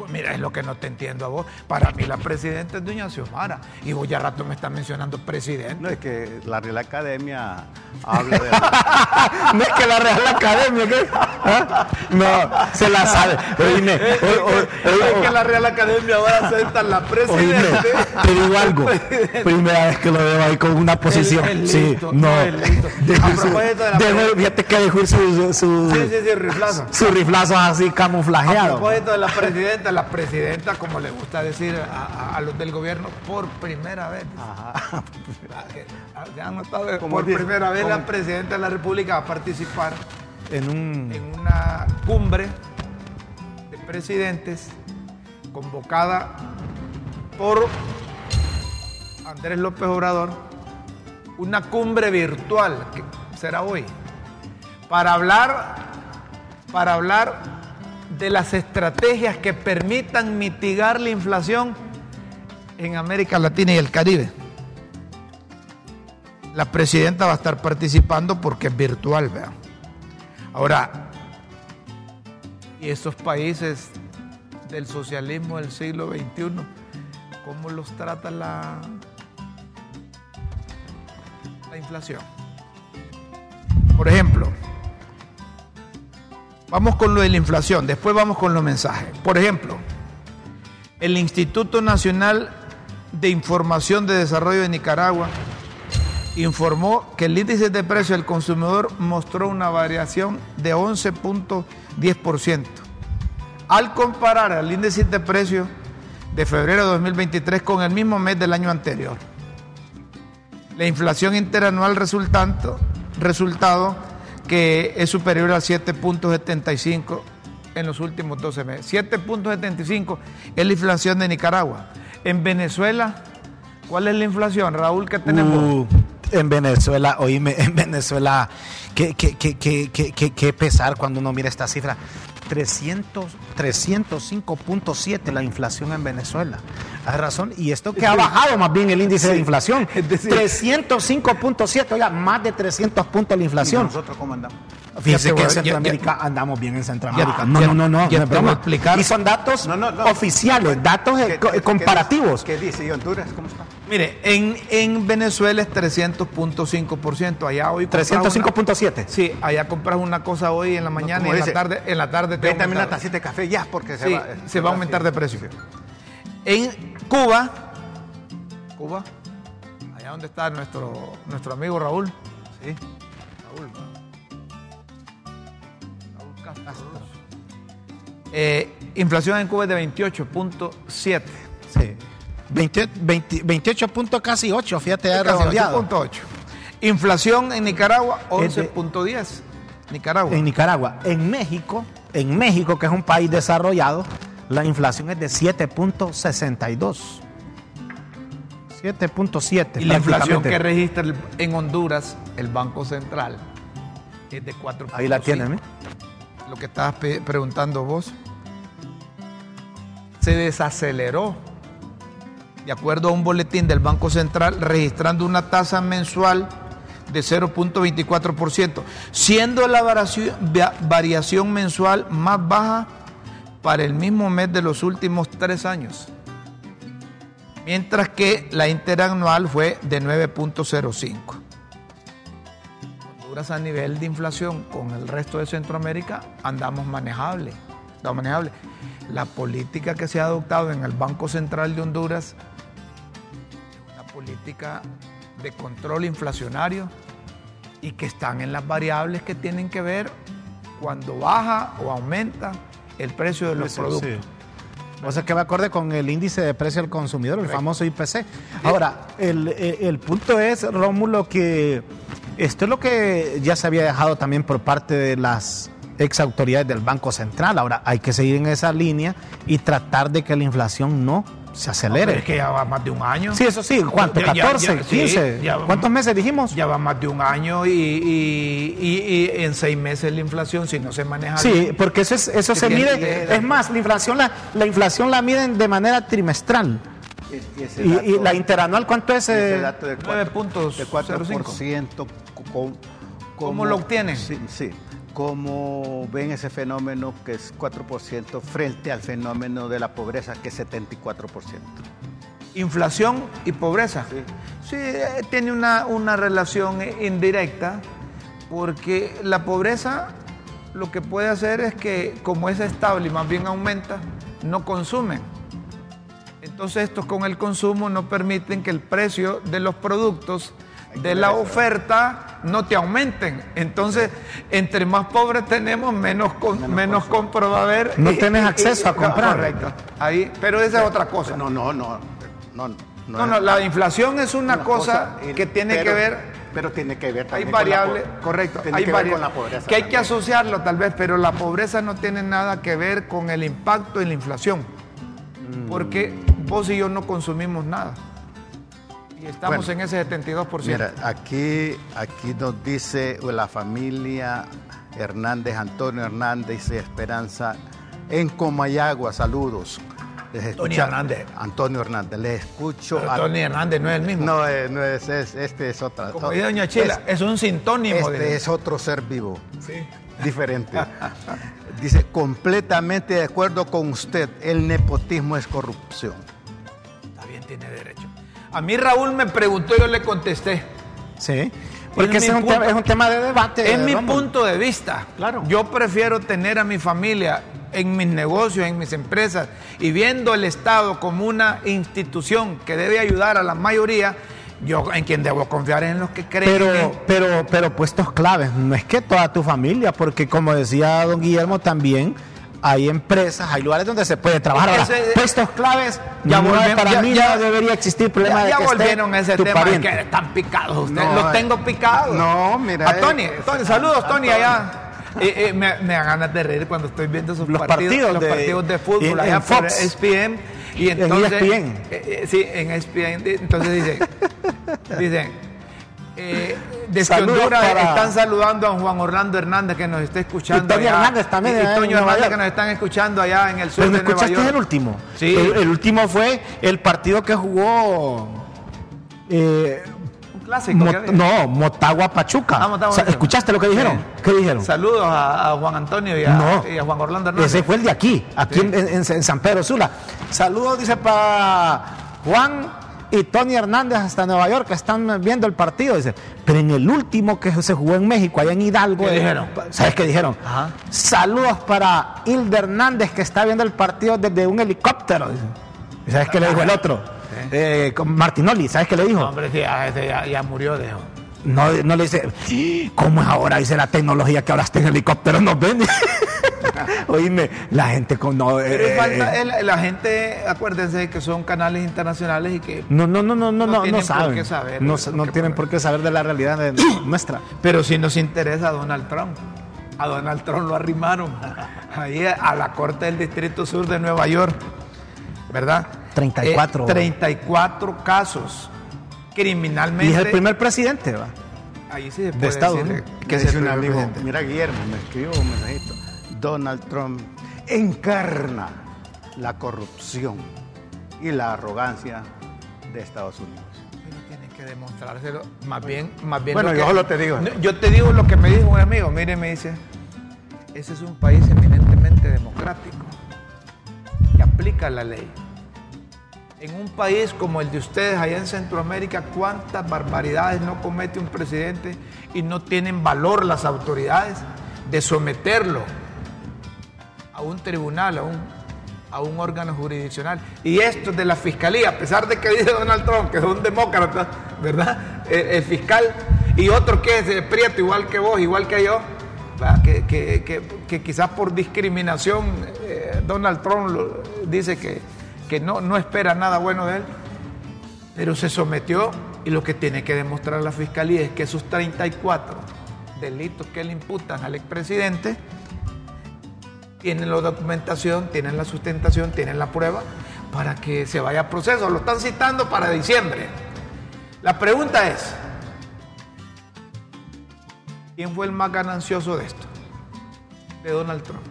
S1: Mira, es lo que no te entiendo a vos. Para mí la presidenta es doña Xiomara. Y vos ya rato me estás mencionando presidente.
S2: No, es que la Real Academia habla de...
S3: no es que la Real Academia, ¿qué? ¿Ah? No, se la sabe.
S1: Oíme, es que la Real Academia va a sentar la presidenta.
S3: te digo algo. Primera vez que lo veo ahí con una posición. sí, no. no fíjate que dejó su, su,
S1: sí, sí, sí, riflazo.
S3: Su riflazo así camuflajeado.
S1: A propósito de la presidenta la presidenta, como le gusta decir a, los del gobierno, por primera vez. Ajá. por primera vez la presidenta de la República va a participar en, un... en una cumbre de presidentes convocada por Andrés López Obrador, una cumbre virtual que será hoy, para hablar, para hablar de las estrategias que permitan mitigar la inflación en América Latina y el Caribe. La presidenta va a estar participando porque es virtual, vean. Ahora, y esos países del socialismo del siglo XXI, ¿cómo los trata la, la inflación? Por ejemplo, Vamos con lo de la inflación, después vamos con los mensajes. Por ejemplo, el Instituto Nacional de Información de Desarrollo de Nicaragua informó que el índice de precio del consumidor mostró una variación de 11.10%. Al comparar el índice de precio de febrero de 2023 con el mismo mes del año anterior. La inflación interanual resultante, resultado que es superior a 7.75 en los últimos 12 meses. 7.75 es la inflación de Nicaragua. En Venezuela, ¿cuál es la inflación, Raúl, que tenemos? Uh,
S3: en Venezuela, oíme, en Venezuela, qué, qué, qué, qué, pesar cuando uno mira esta cifra. 300, 305.7 la inflación en Venezuela. Hay razón. Y esto que ha bajado más bien el índice de inflación. 305.7, oiga, más de 300 puntos la inflación.
S2: nosotros cómo andamos?
S3: Fíjese que en Centroamérica andamos bien en Centroamérica. no, no, no, no, no, explicar. Y son datos oficiales, datos comparativos.
S2: ¿Qué dice? ¿Y Honduras cómo está?
S1: Mire, en, en Venezuela es 300.5%. Allá hoy
S3: 305.7.
S1: Sí, allá compras una cosa hoy en la mañana y en la tarde, en la tarde
S2: te también una tacita de café ya porque
S1: se va, se va a aumentar de precio. En Cuba, Cuba, allá donde está nuestro, nuestro amigo Raúl. Sí. Raúl. Raúl Castro. Eh, inflación en Cuba es de 28.7.
S3: Sí. 28, puntos casi 8, fíjate, 8.8.
S1: Inflación en Nicaragua, 11.10.
S3: Nicaragua. En Nicaragua. En México, en México, que es un país desarrollado, la inflación es de 7.62. 7.7.
S1: Y la inflación que registra en Honduras el Banco Central es de 4.5.
S3: Ahí la tienen, ¿eh?
S1: Lo que estabas preguntando vos. Se desaceleró de acuerdo a un boletín del Banco Central, registrando una tasa mensual de 0.24%, siendo la variación mensual más baja para el mismo mes de los últimos tres años, mientras que la interanual fue de 9.05. Honduras a nivel de inflación con el resto de Centroamérica andamos manejable, manejable. La política que se ha adoptado en el Banco Central de Honduras política de control inflacionario y que están en las variables que tienen que ver cuando baja o aumenta el precio de los productos.
S3: O sea que va acorde con el índice de precio al consumidor, el famoso IPC. Ahora, el, el, punto es, Rómulo, que esto es lo que ya se había dejado también por parte de las ex autoridades del Banco Central. Ahora hay que seguir en esa línea y tratar de que la inflación no se acelere.
S1: es que ya va más de un año.
S3: Sí, eso sí. ¿Cuánto? ¿14? ¿15? ¿Cuántos meses dijimos?
S1: Ya va más de un año y, y, en seis meses la inflación, si no se maneja
S3: Sí, porque eso, es, eso se mide. Es más, la inflación la, la inflación la miden de manera trimestral.
S2: Y, ese
S3: ¿Y,
S2: dato-
S3: y la interanual cuánto es?
S2: ese
S3: eh?
S2: dato de
S1: nueve
S2: cuatro-
S1: puntos
S2: de
S1: cero cinco.
S2: 4%. com-
S1: ¿Cómo lo obtienen?
S2: Sí, sí. ¿Cómo ven ese fenómeno que es 4% frente al fenómeno de la pobreza que es 74%?
S1: Inflación y pobreza.
S2: Sí.
S1: Sí, eh, tiene una, una relación indirecta porque la pobreza lo que puede hacer es que como es estable y más bien aumenta, no consumen. Entonces estos con el consumo no permiten que el precio de los productos de la oferta no te aumenten. Entonces, entre más pobres tenemos, menos, con- menos, compra va a haber.
S3: No
S1: Y- y-
S3: acceso a comprar.
S1: Correcto. Ahí, pero esa es otra cosa.
S2: No, no, no. No, no,
S1: No, no, la inflación es una,
S2: una
S1: cosa, que tiene
S2: pero-
S1: que ver,
S2: Pero tiene que ver
S1: hay
S2: también
S1: variables,
S2: con la
S1: correcto,
S2: tiene
S1: hay
S2: que ver con
S1: variables
S2: la pobreza.
S1: que hay que asociarlo tal vez, pero la pobreza no tiene nada que ver con el impacto en la inflación,
S2: Mm.
S1: porque vos y yo no consumimos nada. Y estamos
S2: Bueno.
S1: en ese 72%.
S2: Mira, aquí, aquí nos dice la familia Hernández, Antonio Hernández y Esperanza en Comayagua, saludos. Les escucha-
S1: Hernández.
S2: Antonio Hernández, les escucho.
S1: Pero
S2: a-
S1: Tony Hernández no es el mismo.
S2: No, eh, no es, es- este es otra.
S1: Como dice Doña Chila, es, un sintónimo.
S2: Este
S1: de-
S2: es otro ser vivo,
S1: Sí.
S2: diferente. Dice, completamente de acuerdo con usted, el nepotismo es corrupción.
S1: Está bien, tiene derecho. A mí Raúl me preguntó, yo le contesté.
S3: Sí. Porque
S1: Es
S3: ese un,
S1: punto.
S3: tema, es un tema de debate.
S1: Es mi punto de vista.
S3: Claro.
S1: Yo prefiero tener a mi familia en mis negocios, en mis empresas, y viendo el Estado como una institución que debe ayudar a la mayoría, yo en quien debo confiar es en los que creen.
S3: Pero, pero, pero puestos claves, no es que toda tu familia, porque como decía don Guillermo también, hay empresas, hay lugares donde se puede trabajar. Ahora,
S1: Ese-
S3: puestos claves,
S1: Ya
S3: no,
S1: volvemos-
S3: para
S1: ya-
S3: mí
S1: ya-
S3: no debería existir problema
S1: ya,
S3: de
S1: ya
S3: que
S1: volvieron a ese tema,
S3: pariente.
S1: que están picados ustedes.
S2: No,
S1: los
S2: eh,
S1: tengo picados.
S2: no, mira,
S1: A Tony,
S2: eh,
S1: Tony,
S2: es-
S1: saludos, Tony,
S2: Antonio.
S1: allá. Eh, eh, me, me da ganas de reír cuando estoy viendo esos
S3: Los
S1: partidos,
S3: partidos
S1: los
S3: de-
S1: partidos de fútbol
S3: en-
S1: allá
S3: en
S1: por
S3: Fox.
S1: ESPN. Y
S3: En
S1: entonces,
S3: ESPN.
S1: eh, eh, sí, en ESPN. Entonces dicen, dicen, eh, desde
S3: Saludos
S1: Honduras
S3: para-
S1: están saludando a Juan Orlando Hernández que nos está escuchando.
S3: Y Toño
S1: allá.
S3: Hernández también,
S1: Y, y
S3: en
S1: Toño Hernández que nos están escuchando allá en el sur
S3: ¿no
S1: de Nueva
S3: escuchaste
S1: York.
S3: el último?
S1: Sí.
S3: El, el último fue el partido que jugó. eh,
S1: Un clásico.
S3: No, Motagua Pachuca.
S1: Ah, Motagua
S3: O sea,
S1: Pachuca.
S3: ¿Escuchaste lo que dijeron?
S1: Sí.
S3: ¿Qué dijeron?
S1: Saludos a, a Juan Antonio y a,
S3: No.
S1: y a Juan Orlando Hernández.
S3: Ese fue el de aquí, aquí
S1: Sí.
S3: en, en- en San Pedro Sula. Saludos, dice, para Juan y Tony Hernández hasta Nueva York, que están viendo el partido. Dice, pero en el último que se jugó en México, allá en Hidalgo.
S1: ¿Qué
S3: eh,
S1: dijeron?
S3: ¿Sabes qué dijeron?
S1: Ajá.
S3: Saludos para Hilda Hernández, que está viendo el partido desde un helicóptero. dice. ¿Y ¿Sabes qué le dijo el otro? Eh, con Martinoli, ¿sabes qué le dijo?
S1: No, hombre, sí, ya, ya murió, dejo.
S3: No, no le dice, ¿cómo es ahora? Dice la tecnología que ahora está en helicóptero, nos ven. Oíme, la gente con no.
S1: Pero
S3: eh,
S1: falta el- la gente, acuérdense que son canales internacionales y que.
S3: no, no, no, no, no,
S1: No
S3: no, no
S1: tienen por
S3: saben.
S1: qué saber
S3: no, no tienen por qué saber de la realidad de- nuestra.
S1: Pero si nos interesa a Donald Trump. A Donald Trump lo arrimaron ahí a la corte del Distrito Sur de Nueva York. ¿Verdad?
S3: 34.
S1: Eh, 34 casos. Criminalmente.
S3: Y es el primer presidente, ¿va?
S1: Ahí sí se puede
S3: Estados
S1: decir
S3: Unidos.
S1: que es el primer presidente.
S2: mira Guillermo, me escribió un mensajito. Donald Trump encarna la corrupción y la arrogancia de Estados Unidos.
S1: Pero tienen que demostrárselo. Más bien, más bien.
S2: Bueno, yo
S1: que-
S2: solo te digo.
S1: Yo te digo lo que me dijo un amigo. Mire, me dice, ese es un país eminentemente democrático que aplica la ley. En un país como el de ustedes allá en Centroamérica, cuántas barbaridades no comete un presidente y no tienen valor las autoridades de someterlo a un tribunal, a un, a un órgano jurisdiccional. Y esto de la fiscalía, a pesar de que dice Donald Trump que es un demócrata, ¿verdad? El, el fiscal y otro que es eh, prieto igual que vos, igual que yo, que, que- que- quizás por discriminación eh, Donald Trump dice que, que no, no espera nada bueno de él, pero se sometió y lo que tiene que demostrar la fiscalía es que esos 34 delitos que le imputan al expresidente tienen la documentación, tienen la sustentación, tienen la prueba para que se vaya a proceso. Lo están citando para diciembre. La pregunta es, ¿quién fue el más ganancioso de esto? De Donald Trump.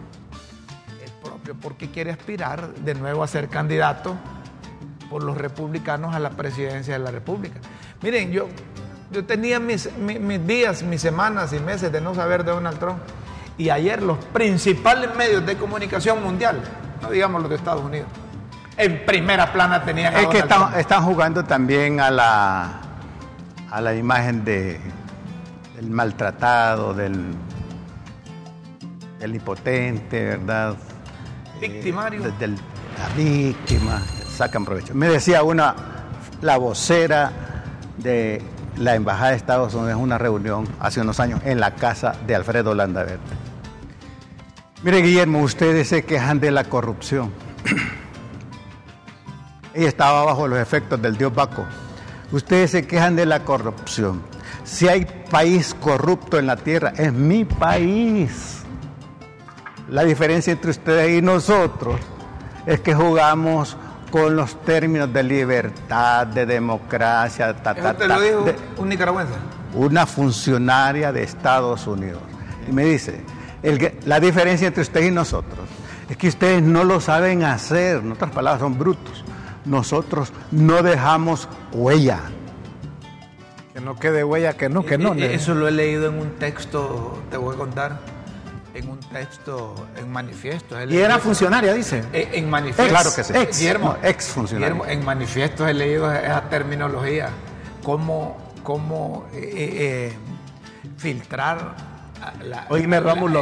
S1: El propio, porque quiere aspirar de nuevo a ser candidato por los republicanos a la presidencia de la República. Miren, yo, yo tenía mis, mis días, mis semanas y meses de no saber de Donald Trump. Y ayer los principales medios de comunicación mundial, no digamos los de Estados Unidos, en primera plana tenían
S2: a Es que están, jugando también a la, a la imagen de, del maltratado, del, del impotente, ¿verdad?
S1: Victimario.
S2: Eh, del, la víctima, sacan provecho. Me decía una, la vocera de la Embajada de Estados Unidos en una reunión hace unos años en la casa de Alfredo Landaverde. Mire, Guillermo, ustedes se quejan de la corrupción. Ella estaba bajo los efectos del dios Baco. Ustedes se quejan de la corrupción. Si hay país corrupto en la tierra, es mi país. La diferencia entre ustedes y nosotros es que jugamos con los términos de libertad, de democracia.
S1: Ta, te lo dijo un nicaragüense?
S2: Una funcionaria de Estados Unidos. Y me dice, la diferencia entre ustedes y nosotros es que ustedes no lo saben hacer, en otras palabras, son brutos. Nosotros no dejamos huella.
S3: Que no quede huella, que no, que no.
S1: Eso lo he leído en un texto, te voy a contar, en un texto, en manifiesto.
S3: Y era funcionaria, dice.
S1: En, manifiesto.
S2: claro que sí.
S1: Ex, ex funcionaria. en manifiesto he leído esa terminología, cómo, cómo eh, eh, filtrar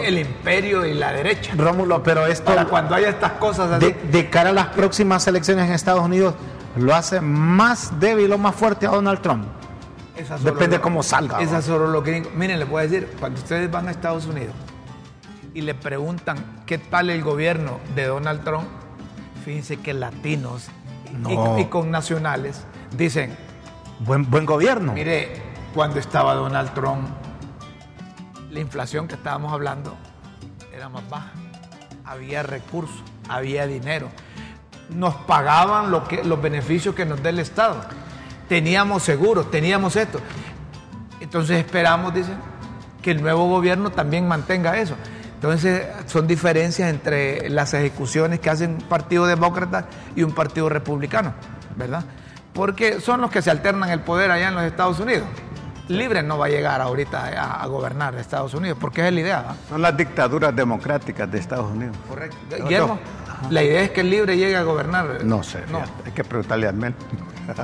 S1: el imperio y la derecha.
S3: Rómulo, pero esto.
S1: cuando haya estas cosas.
S3: De, cara a las próximas elecciones en Estados Unidos, ¿lo hace más débil o más fuerte a Donald Trump? Depende de cómo salga.
S1: Esa solo lo que Miren, les voy a decir, cuando ustedes van a Estados Unidos y le preguntan qué tal el gobierno de Donald Trump, fíjense que latinos y, con nacionales dicen.
S3: Buen, buen gobierno.
S1: Mire, cuando estaba Donald Trump la inflación que estábamos hablando era más baja. Había recursos, había dinero. Nos pagaban los beneficios que nos da el Estado. Teníamos seguros, teníamos esto. Entonces esperamos, dicen, que el nuevo gobierno también mantenga eso. Entonces son diferencias entre las ejecuciones que hacen un partido demócrata y un partido republicano, ¿verdad? Porque son los que se alternan el poder allá en los Estados Unidos libre no va a llegar ahorita a, gobernar Estados Unidos, porque es la idea.
S2: Son las dictaduras democráticas de Estados Unidos.
S1: Correcto. Guillermo, la idea es que el libre llegue a gobernar.
S2: No sé, no. hay que preguntarle a Mel.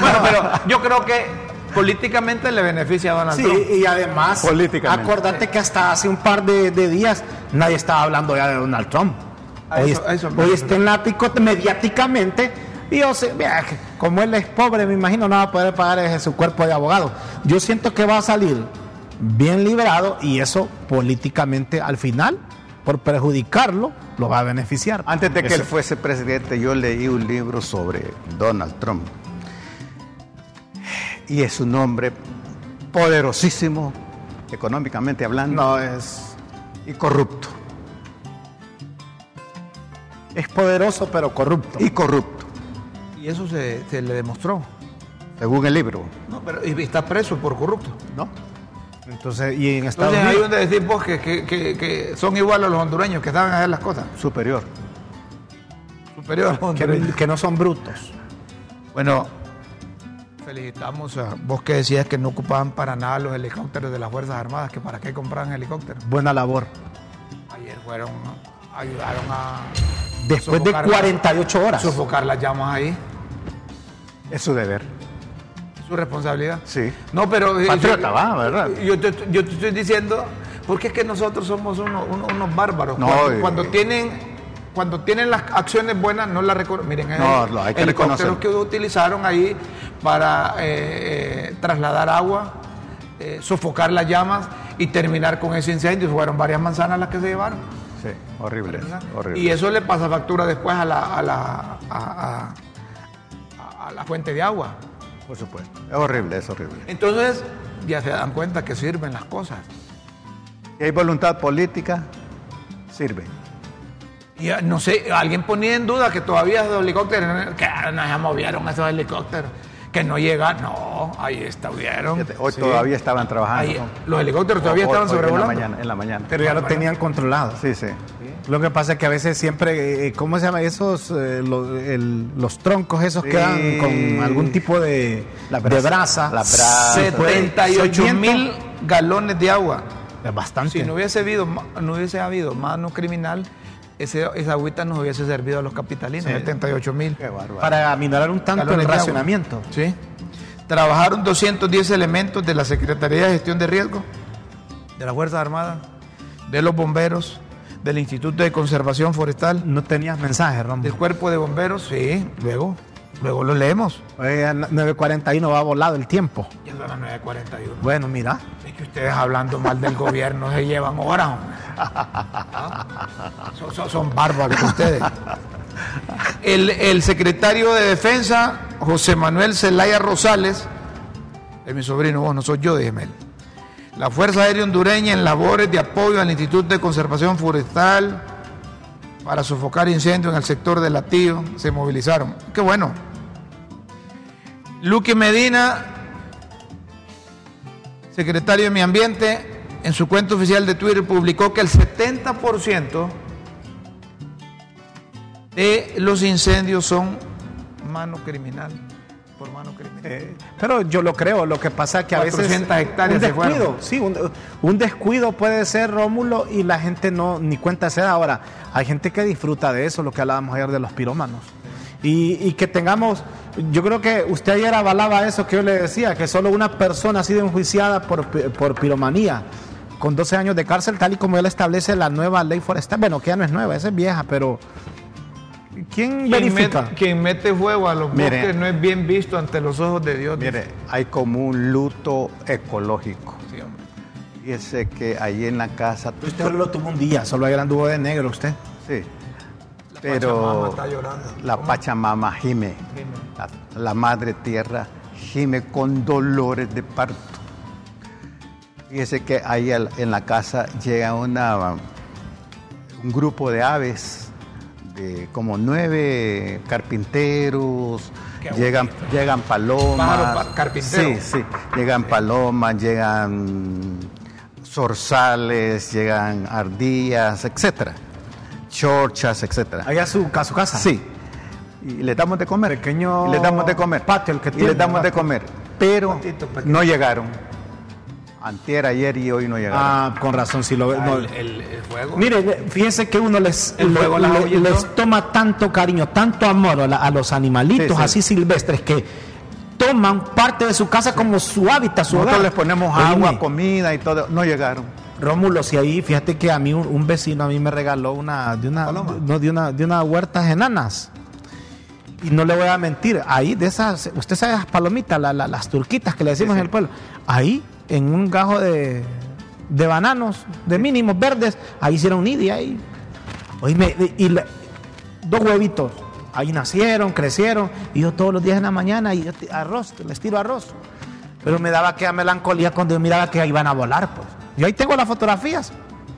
S1: bueno, pero yo creo que políticamente le beneficia a Donald Trump.
S3: Sí, y además, acuérdate que hasta hace un par de, días nadie estaba hablando ya de Donald Trump. Hoy, hoy está en la mediáticamente y yo sé, como él es pobre, me imagino no va a poder pagar su cuerpo de abogado. Yo siento que va a salir bien liberado y eso políticamente al final, por perjudicarlo, lo va a beneficiar.
S2: Antes de que él fuese presidente, yo leí un libro sobre Donald Trump. Y es un hombre poderosísimo, económicamente hablando.
S3: No, es...
S2: Y corrupto.
S3: Es poderoso, pero corrupto.
S2: Y corrupto.
S1: Y eso se, le demostró.
S2: Según el libro.
S1: No, pero y está preso por corrupto.
S2: ¿No?
S3: Entonces, y en Estados
S1: Entonces, hay donde decir vos que, que, son iguales a los hondureños que saben hacer las cosas.
S2: Superior.
S1: Superior
S3: a que, que no son brutos.
S1: Bueno, felicitamos a vos que decías que no ocupaban para nada los helicópteros de las Fuerzas Armadas, que para qué compraban helicópteros.
S3: Buena labor.
S1: Ayer fueron, ayudaron a...
S3: Después de 48 horas.
S1: Sofocar las llamas ahí.
S2: Es su deber.
S1: Su responsabilidad.
S2: Sí.
S1: No, pero.
S2: Eh, Patriota, va, ¿verdad?
S1: Yo te, yo te estoy diciendo, porque es que nosotros somos unos, unos, bárbaros.
S2: No,
S1: cuando, tienen cuando tienen las acciones buenas, no las reconocen. Miren,
S2: no, el, hay que helicópteros
S1: que utilizaron ahí para eh, eh, trasladar agua, sofocar las llamas y terminar con ese incendio. Fueron varias manzanas las que se llevaron.
S2: Sí, horrible, horrible.
S1: Y eso le pasa factura después a la, a la, a, a la fuente de agua.
S2: Por supuesto. Es horrible, es horrible.
S1: Entonces, ya se dan cuenta que sirven las cosas.
S2: Si hay voluntad política, sirve.
S1: Y no sé, alguien ponía en duda que todavía esos helicópteros, que no se movieron esos helicópteros, Que no llega, no, ahí estuvieron.
S2: Hoy
S1: Sí.
S2: todavía estaban trabajando.
S1: Ahí, los helicópteros todavía estaban sobrevolando.
S2: En la mañana. En la mañana.
S3: Pero ya lo tenían controlado.
S2: Sí, sí.
S3: Lo que pasa es que a veces siempre, eh, ¿cómo se llama? Esos, eh, lo- el- los troncos esos
S2: Sí.
S3: quedan con algún tipo de,
S2: La
S3: de
S2: brasa,
S3: brasa.
S2: la brasa.
S1: 78
S3: Seguimiento.
S1: mil galones de agua.
S3: Es bastante.
S1: Si no hubiese habido, ma- no hubiese habido mano criminal, ese, esa agüita nos hubiese servido a los capitalinos,
S3: Sí.
S1: 78 mil.
S2: Qué bárbaro.
S3: Para aminorar un tanto el racionamiento.
S1: Sí. Trabajaron 210 elementos de la Secretaría de Gestión de Riesgo, de las Fuerzas Armadas, de los bomberos, del Instituto de Conservación Forestal,
S3: No tenías mensaje, Romo.
S1: del Cuerpo de Bomberos, sí, luego, luego lo leemos.
S3: Oye, a 9.41 va volado el tiempo.
S1: Ya son las 9.41.
S3: Bueno, mira.
S1: Es que ustedes hablando mal del gobierno se llevan horas. Son, son- son bárbaros ustedes. El, el secretario de Defensa, José Manuel Zelaya Rosales, es mi sobrino, vos no soy yo, déjeme él. La Fuerza Aérea Hondureña en labores de apoyo al Instituto de Conservación Forestal para sofocar incendios en el sector de Latío se movilizaron. Qué bueno. Luque Medina secretario de Medio Ambiente, en su cuenta oficial de Twitter publicó que el 70% de los incendios son mano criminal, por mano criminal.
S3: Eh, pero yo lo creo, lo que pasa es que a veces
S1: 400 hectáreas
S3: un
S1: se fueron.
S3: descuido, sí, un, un descuido puede ser Rómulo y la gente no ni cuenta se da. Ahora, hay gente que disfruta de eso, lo que hablábamos ayer de los pirómanos. Y, y que tengamos, yo creo que usted ayer avalaba eso que yo le decía, que solo una persona ha sido enjuiciada por, por piromanía con 12 años de cárcel, tal y como él establece la nueva ley forestal. Bueno, que ya no es nueva, esa es vieja, pero ¿quién
S1: Quien
S3: verifica?
S1: mete, quien mete fuego a los
S2: Mire.
S1: bosques no es bien visto ante los ojos de Dios.
S2: Mire, hay como un luto ecológico.
S1: Sí, hombre.
S2: Fíjese que ahí en la casa,
S3: Usted solo lo tuvo un día, solo ayer anduvo de negro usted.
S2: sí,
S1: Pachamama
S2: pero
S1: está llorando.
S2: la Pachamama gime, la, la madre tierra gime con dolores de parto. Fíjese que ahí en la casa llega una, un grupo de aves, como nueve carpinteros, llegan, llegan palomas.
S1: Pájaro pa- carpintero.
S2: Sí, sí, llegan palomas, llegan zorzales, llegan ardillas, etcétera, chorchas, etcétera.
S3: Allá a su, a su casa.
S2: Sí. Y le damos de comer.
S3: Pequeño
S2: Y le damos de comer.
S3: patio el que
S2: y
S3: tiene,
S2: le damos de comer. Pero
S1: Patito
S2: no llegaron. Antier, ayer y hoy no llegaron.
S3: Ah, con razón, si lo ve.
S1: Ah,
S3: no.
S1: el, el- el fuego.
S3: Mire, fíjense que uno les,
S1: El
S3: le- le- les toma tanto cariño, tanto amor a, la- a los animalitos
S2: Sí, sí.
S3: así silvestres que toman parte de su casa como su hábitat, su
S2: Nosotros
S3: hogar.
S2: les ponemos
S3: Oíme,
S2: agua, comida y todo. No llegaron.
S3: Rómulo, si ahí, fíjate que a mí un, un vecino a mí me regaló una de una
S1: Paloma.
S3: no, de una de una huertas enanas. Y no le voy a mentir, ahí de esas, usted sabe las palomitas, la- la- las turquitas que le decimos
S2: Sí, sí.
S3: en el pueblo, ahí en un gajo de, de bananos, de mínimos verdes, ahí hicieron nidia ahí. Oíme, y la- dos huevitos, ahí nacieron, crecieron, y yo todos los días en la mañana, y yo arroz, les tiro arroz. Pero me daba aquella melancolía cuando yo miraba que iban a volar, pues. Yo ahí tengo las fotografías.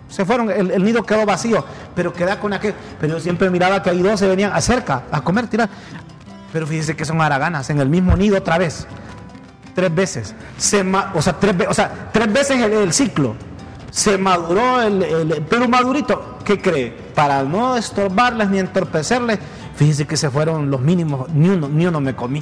S3: Se fueron, el, el nido quedó vacío, pero queda con aquel. Pero yo siempre miraba que ahí dos se venían acerca a comer, tirar. Pero fíjese que son haraganas, en el mismo nido otra vez. Tres veces. Se o, sea, tres, o sea, tres veces el, el ciclo. Se maduró el, el- Pero madurito, ¿qué cree? Para no estorbarles ni entorpecerles, fíjese que se fueron los mínimos, ni uno, ni uno me comí.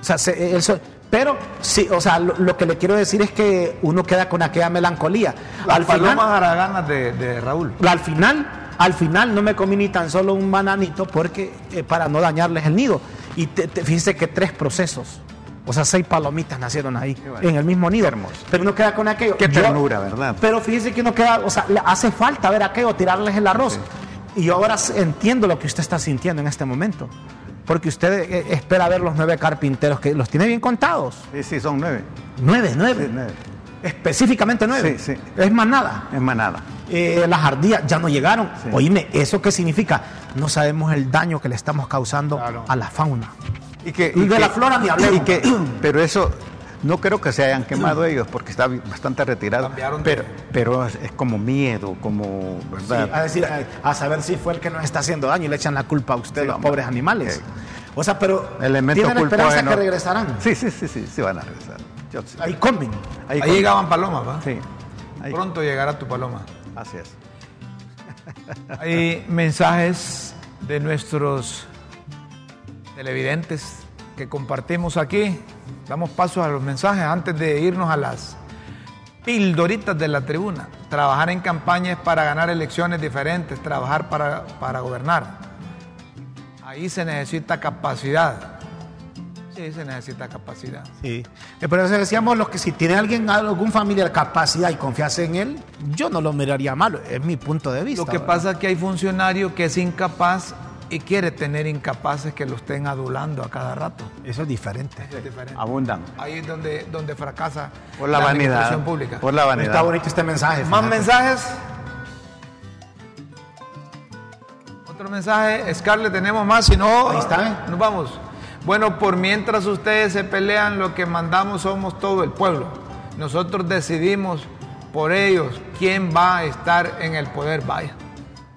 S3: O sea, se- eso- pero sí, o sea, lo, lo que le quiero decir es que uno queda con aquella melancolía.
S1: Las
S3: al
S1: palomas
S3: final,
S1: haraganas de, de Raúl.
S3: al final, al final no me comí ni tan solo un bananito porque eh, para no dañarles el nido. Y te, te- fíjese que tres procesos. O sea, seis palomitas nacieron ahí,
S2: bueno.
S3: en el mismo nido.
S2: Hermoso.
S3: Pero uno queda con aquello.
S2: Qué
S3: Yo-
S2: ternura, ¿verdad?
S3: Pero fíjese que uno queda, o sea, le hace falta ver aquello, tirarles el arroz. Y yo ahora entiendo lo que usted está sintiendo en este momento. Porque usted eh, espera ver los nueve carpinteros que los tiene bien contados.
S2: Sí, sí, son nueve.
S3: Nueve, nueve.
S2: Sí, nueve.
S3: Específicamente nueve.
S2: Sí, sí.
S3: Es más nada.
S2: Es manada.
S3: Eh, las ardillas ya no llegaron.
S2: Sí.
S3: Oíme, ¿eso qué significa? No sabemos el daño que le estamos causando
S1: Claro.
S3: a la fauna.
S2: Y que,
S3: Y de la flora ni hablemos.
S2: y que- pero eso, no creo que se hayan quemado ellos porque está bastante retirado.
S1: Cambiaron de-
S2: Pero, pero es, es como miedo, como, ¿verdad?
S3: a decir, a, a saber si fue el que nos está haciendo daño y le echan la culpa a usted,
S2: Sí,
S3: los
S2: hombre.
S3: pobres animales.
S2: Sí.
S3: O sea, pero
S2: Elemento
S3: ¿tienen esperanza que regresarán?
S2: Sí, sí, sí, sí, sí van a regresar. Yo sí.
S3: Ahí comen.
S2: Ahí
S1: llegaban palomas, ¿va?
S2: Sí. Ahí-
S1: Pronto llegará tu paloma.
S2: Así es.
S1: Hay mensajes de nuestros televidentes que compartimos aquí. Damos paso a los mensajes antes de irnos a las pildoritas de la tribuna. Trabajar en campañas para ganar elecciones diferentes, trabajar para, para gobernar. Ahí se necesita capacidad. Sí, se necesita capacidad.
S3: Sí. Eh, Pero eso decíamos los que si tiene alguien, algún familiar capacidad y confianza en él, yo no lo miraría malo, es mi punto de vista.
S1: Lo que
S3: ¿verdad?
S1: pasa es que hay funcionario que es incapaz y quiere tener incapaces que lo estén adulando a cada rato.
S3: Eso es diferente.
S1: Es diferente.
S2: Abundan.
S1: Ahí es donde, donde fracasa
S2: Por la, vanidad.
S1: administración pública.
S2: Por la vanidad.
S3: Está bonito este mensaje.
S1: Más
S3: fíjate.
S1: mensajes. Otro mensaje, Scarlett, tenemos más, si no,
S3: Ahí está,
S1: nos vamos. Bueno, por mientras ustedes se pelean, lo que mandamos somos todo el pueblo. Nosotros decidimos por ellos quién va a estar en el poder. Vaya,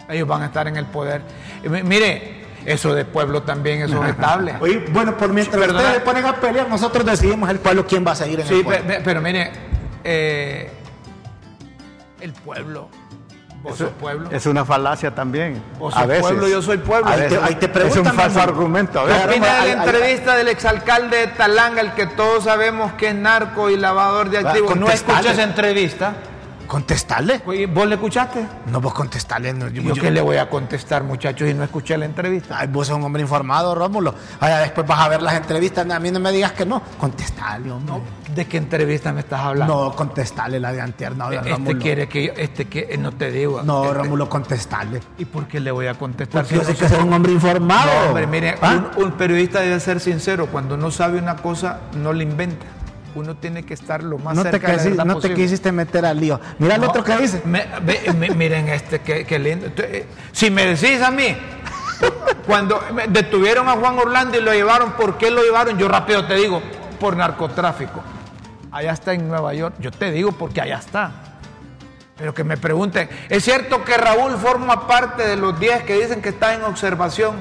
S1: ellos van a estar en el poder. Mire, eso de pueblo también es objetable.
S3: Oye, bueno, por mientras
S1: Perdona.
S3: ustedes ponen a pelear, nosotros decidimos el pueblo quién va a seguir en
S1: Sí,
S3: el
S1: pe-
S3: poder.
S1: pe- pero, mire, eh, el pueblo, vos sos pueblo.
S2: Es una falacia también.
S1: Vos
S2: a
S1: sos
S2: veces.
S1: pueblo, yo soy pueblo.
S2: A
S1: Ahí te-
S3: ahí te
S2: es un falso argumento. A
S1: ¿Qué
S2: veces.
S1: Opina de la entrevista del exalcalde de Talanga, el que todos sabemos que es narco y lavador de activos? No esa entrevista.
S3: ¿Contestarle?
S1: ¿Vos le escuchaste?
S3: No, vos contestarle. No, yo,
S1: Yo,
S3: yo-
S1: qué le voy a contestar, muchachos, y no escuché la entrevista.
S3: Ay, vos sos un hombre informado, Rómulo. Ay, después vas a ver las entrevistas. A mí no me digas que no. Contestarle, hombre.
S1: ¿De qué entrevista me estás hablando?
S3: No, contestarle la de antier. No,
S1: este
S3: Rómulo.
S1: quiere que yo, este que eh, no te digo.
S3: No,
S1: Este-
S3: Rómulo, contestarle.
S1: ¿Y por qué le voy a contestar?
S3: Porque yo sé
S1: no
S3: que sos un hombre informado.
S1: No, hombre, mire,
S3: ¿Ah?
S1: un, un periodista debe ser sincero. Cuando no sabe una cosa, no la inventa. Uno tiene que estar lo más
S3: no te,
S1: cerca de la verdad
S3: no te quisiste meter al lío. Mira el
S1: No,
S3: otro que dice.
S1: me- ve- me- miren este, qué, qué lindo. Eh, Si me decís a mí, cuando me detuvieron a Juan Orlando y lo llevaron, ¿por qué lo llevaron? Yo rápido te digo, por narcotráfico. Allá está en Nueva York. Yo te digo porque allá está. Pero que me pregunten, ¿es cierto que Raúl forma parte de los 10 que dicen que está en observación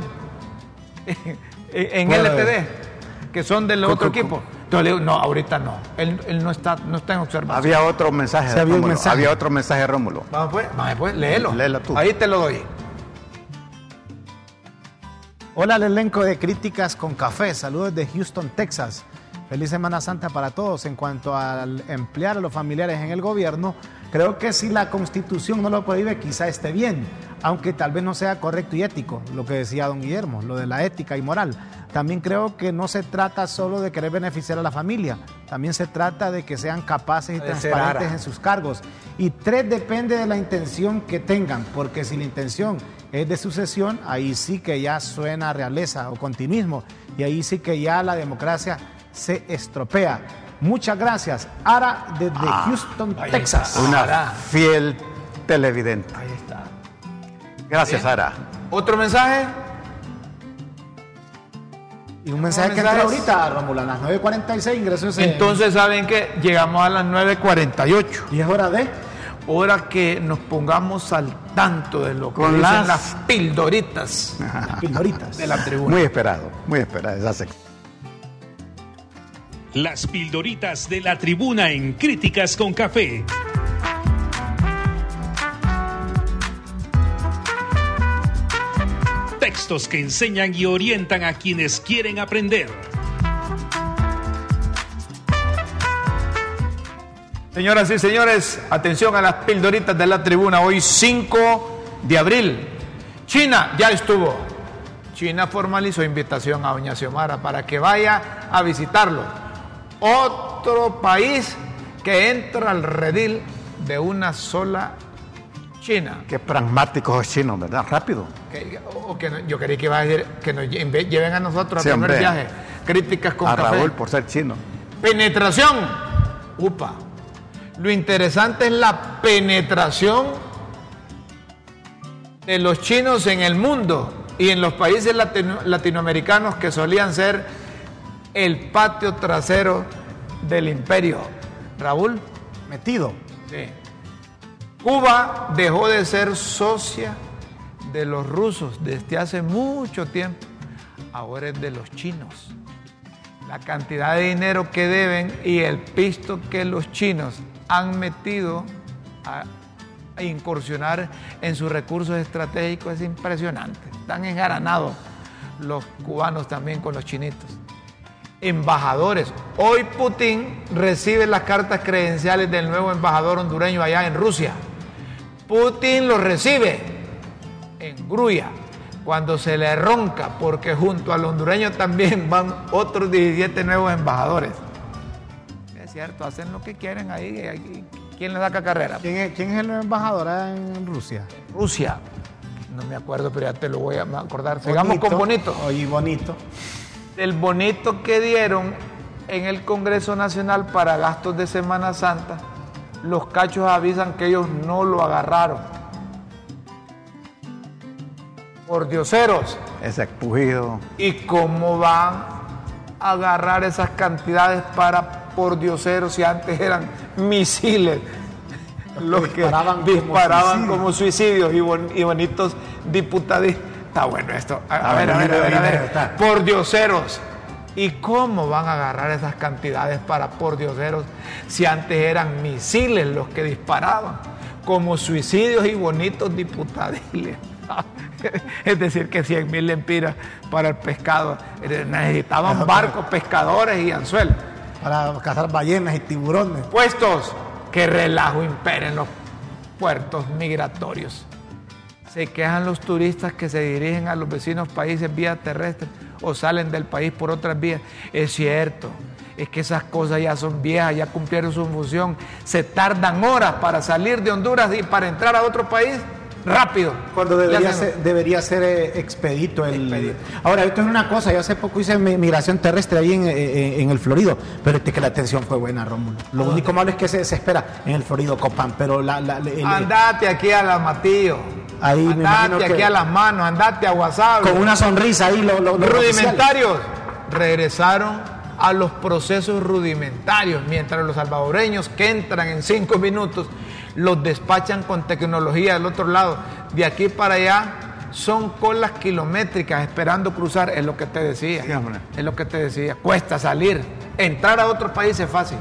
S1: en
S3: Bueno,
S1: LTD? Que son del otro equipo. Entonces le digo, no, ahorita no. Él, él no, está, no está en observación.
S2: Había otro mensaje.
S3: Sí, había un
S2: Rómulo.
S3: mensaje.
S2: Había otro mensaje, Rómulo.
S1: Vamos pues, vamos pues, léelo.
S2: Léelo tú.
S1: Ahí te lo doy.
S3: Hola al elenco de Críticas con Café. Saludos de Houston, Texas. Feliz Semana Santa para todos. En cuanto al emplear a los familiares en el gobierno, creo que si la constitución no lo prohíbe, quizá esté bien, aunque tal vez no sea correcto y ético, lo que decía don Guillermo, lo de la ética y moral. También creo que no se trata solo de querer beneficiar a la familia, también se trata de que sean capaces y transparentes en sus cargos. Y tres, depende de la intención que tengan, porque si la intención es de sucesión, ahí sí que ya suena realeza o continuismo, y ahí sí que ya la democracia se estropea. Muchas gracias. Ara desde Houston,
S1: ahí
S3: Texas.
S1: está.
S2: Una
S1: Ara.
S2: fiel televidente.
S1: Ahí está.
S2: Gracias,
S1: Bien.
S2: Ara.
S1: ¿Otro mensaje?
S3: Y un mensaje que entró ahorita, Rómulo, a las 9.46 ingresó ese...
S1: Entonces, ¿saben qué? Llegamos a las 9.48.
S3: y es hora de...
S1: Hora que nos pongamos al tanto de lo que
S2: Con
S1: dicen
S2: las-
S1: las pildoritas
S3: Pildoritas.
S1: de la tribuna.
S2: Muy esperado, muy esperado esa sección.
S4: Las pildoritas de la tribuna en Críticas con Café. Textos que enseñan y orientan a quienes quieren aprender.
S1: Señoras y señores, atención a las pildoritas de la tribuna. Hoy 5 de abril. China ya estuvo. China formalizó invitación a Doña Xiomara para que vaya a visitarlo. Otro país que entra al redil de una sola China.
S2: Qué pragmáticos los chinos, ¿verdad? Rápido.
S1: Que- o que no- yo creí que iba a decir que nos lle- lleven a nosotros
S2: Sí,
S1: al primer
S2: hombre.
S1: viaje. Críticas con
S2: a
S1: café.
S2: Raúl por ser chino.
S1: Penetración. Upa. Lo interesante es la penetración de los chinos en el mundo y en los países latino- latinoamericanos que solían ser el patio trasero del imperio. Raúl,
S3: Metido.
S1: sí. Cuba dejó de ser socia de los rusos desde hace mucho tiempo. ahora es de los chinos. La cantidad de dinero que deben y el pisto que los chinos han metido a, a incursionar en sus recursos estratégicos es impresionante. Están engaranados los cubanos también con los chinitos. Embajadores. Hoy Putin recibe las cartas credenciales del nuevo embajador hondureño allá en Rusia. Putin los recibe en Gruya cuando se le ronca, porque junto al hondureño también van otros 17 nuevos embajadores. Es cierto, hacen lo que quieren ahí. ahí. ¿Quién le saca carrera?
S3: ¿Quién es, quién es el embajador en Rusia?
S1: Rusia. No me acuerdo, pero ya te lo voy a acordar. Sigamos con bonito.
S3: Oye, bonito.
S1: El bonito que dieron en el Congreso Nacional para gastos de Semana Santa, los cachos avisan que ellos no lo agarraron. Por dioseros.
S2: Ese expugido.
S1: ¿Y cómo van a agarrar esas cantidades para por dioseros si antes eran misiles? Los que
S3: disparaban
S1: disparaban,
S3: como
S1: como, suicidios y, bon- y bonitos diputados. Está bueno esto. A, a ver, a ver, a ver, a ver. Por dioseros. ¿Y cómo van a agarrar esas cantidades para por dioseros si antes eran misiles los que disparaban? Como suicidios y bonitos diputadiles. Es decir, que 100 mil lempiras para el pescado. Necesitaban barcos, pescadores y anzuelos.
S3: Para cazar ballenas y tiburones.
S1: Puestos que relajo impera en los puertos migratorios. Se quejan los turistas que se dirigen a los vecinos países vía terrestre o salen del país por otras vías. Es cierto, es que esas cosas ya son viejas, ya cumplieron su función. Se tardan horas para salir de Honduras y para entrar a otro país rápido.
S3: Cuando debería ser, debería ser eh, expedito el.
S1: Expedito.
S3: Ahora, esto es una cosa. Yo hace poco hice mi- migración terrestre ahí en, eh, en el Florido, pero este que la atención fue buena, Rómulo. Lo único malo es que se, se espera en el Florido Copán, pero la, la- el-
S1: Andate aquí a la Matillo.
S3: Ahí me imagino
S1: andate
S3: que-
S1: aquí a las manos, andate a WhatsApp.
S3: con una sonrisa ahí lo, lo- lo
S1: rudimentarios regresaron a los procesos rudimentarios, mientras los salvadoreños que entran en cinco minutos los despachan con tecnología del otro lado. De aquí para allá son colas kilométricas esperando cruzar, es lo que te decía.
S2: Sí,
S1: es lo que te decía. Cuesta salir. Entrar a otro país es fácil.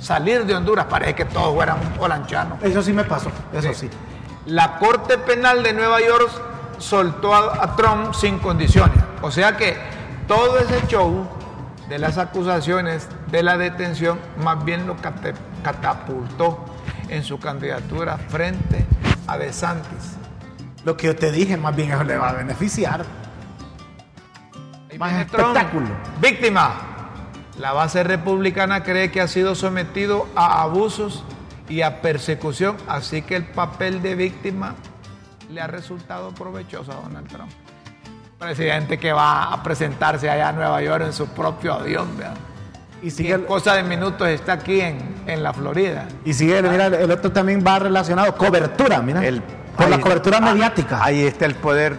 S1: Salir de Honduras parece que todos fueran polanchanos.
S3: Eso sí me pasó, eso sí.
S1: La Corte Penal de Nueva York soltó a, a Trump sin condiciones. O sea que todo ese show de las acusaciones de la detención más bien lo catapultó en su candidatura frente a DeSantis.
S3: Lo que yo te dije, más bien eso le va a beneficiar. Más
S1: viene Trump.
S3: espectáculo.
S1: Víctima. La base republicana cree que ha sido sometido a abusos y a persecución, así que el papel de víctima le ha resultado provechoso a Donald Trump. Presidente que va a presentarse allá a Nueva York en su propio avión, ¿verdad?
S3: Y
S1: Y
S3: sigue,
S1: en cosa de minutos está aquí en, en la Florida.
S3: y sigue, mira, el otro también va relacionado, cobertura, mira.
S2: El-
S3: por la cobertura
S2: ah,
S3: mediática.
S2: Ahí está el poder.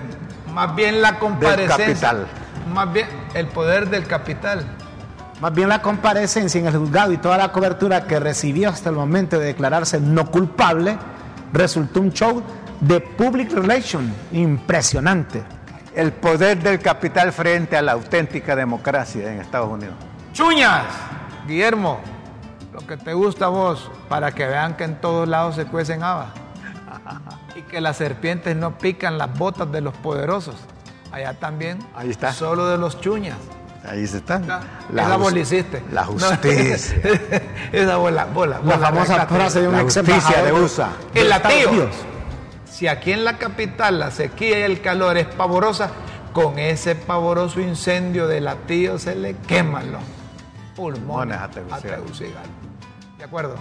S1: Más bien la comparecencia.
S2: capital.
S1: Más bien el poder del capital.
S3: Más bien la comparecencia en el juzgado y toda la cobertura que recibió hasta el momento de declararse no culpable resultó un show de public relation impresionante.
S2: El poder del capital frente a la auténtica democracia en Estados Unidos.
S1: Chuñas, Guillermo, lo que te gusta a vos, para que vean que en todos lados se cuecen habas. Y que las serpientes no pican las botas de los poderosos. Allá también.
S2: Ahí está.
S1: Solo de los chuñas.
S2: Ahí se está.
S1: Vos la hiciste.
S2: La
S1: No,
S2: justicia.
S1: esa bola, bola.
S3: La
S1: bola,
S3: famosa
S1: rescate.
S3: frase de un
S2: La
S3: ex
S2: justicia de USA.
S1: El.
S3: Unidos.
S1: Si aquí en la capital la sequía y el calor es pavorosa, con ese pavoroso incendio de latío se le queman los pulmones
S2: a.
S1: ¿De acuerdo?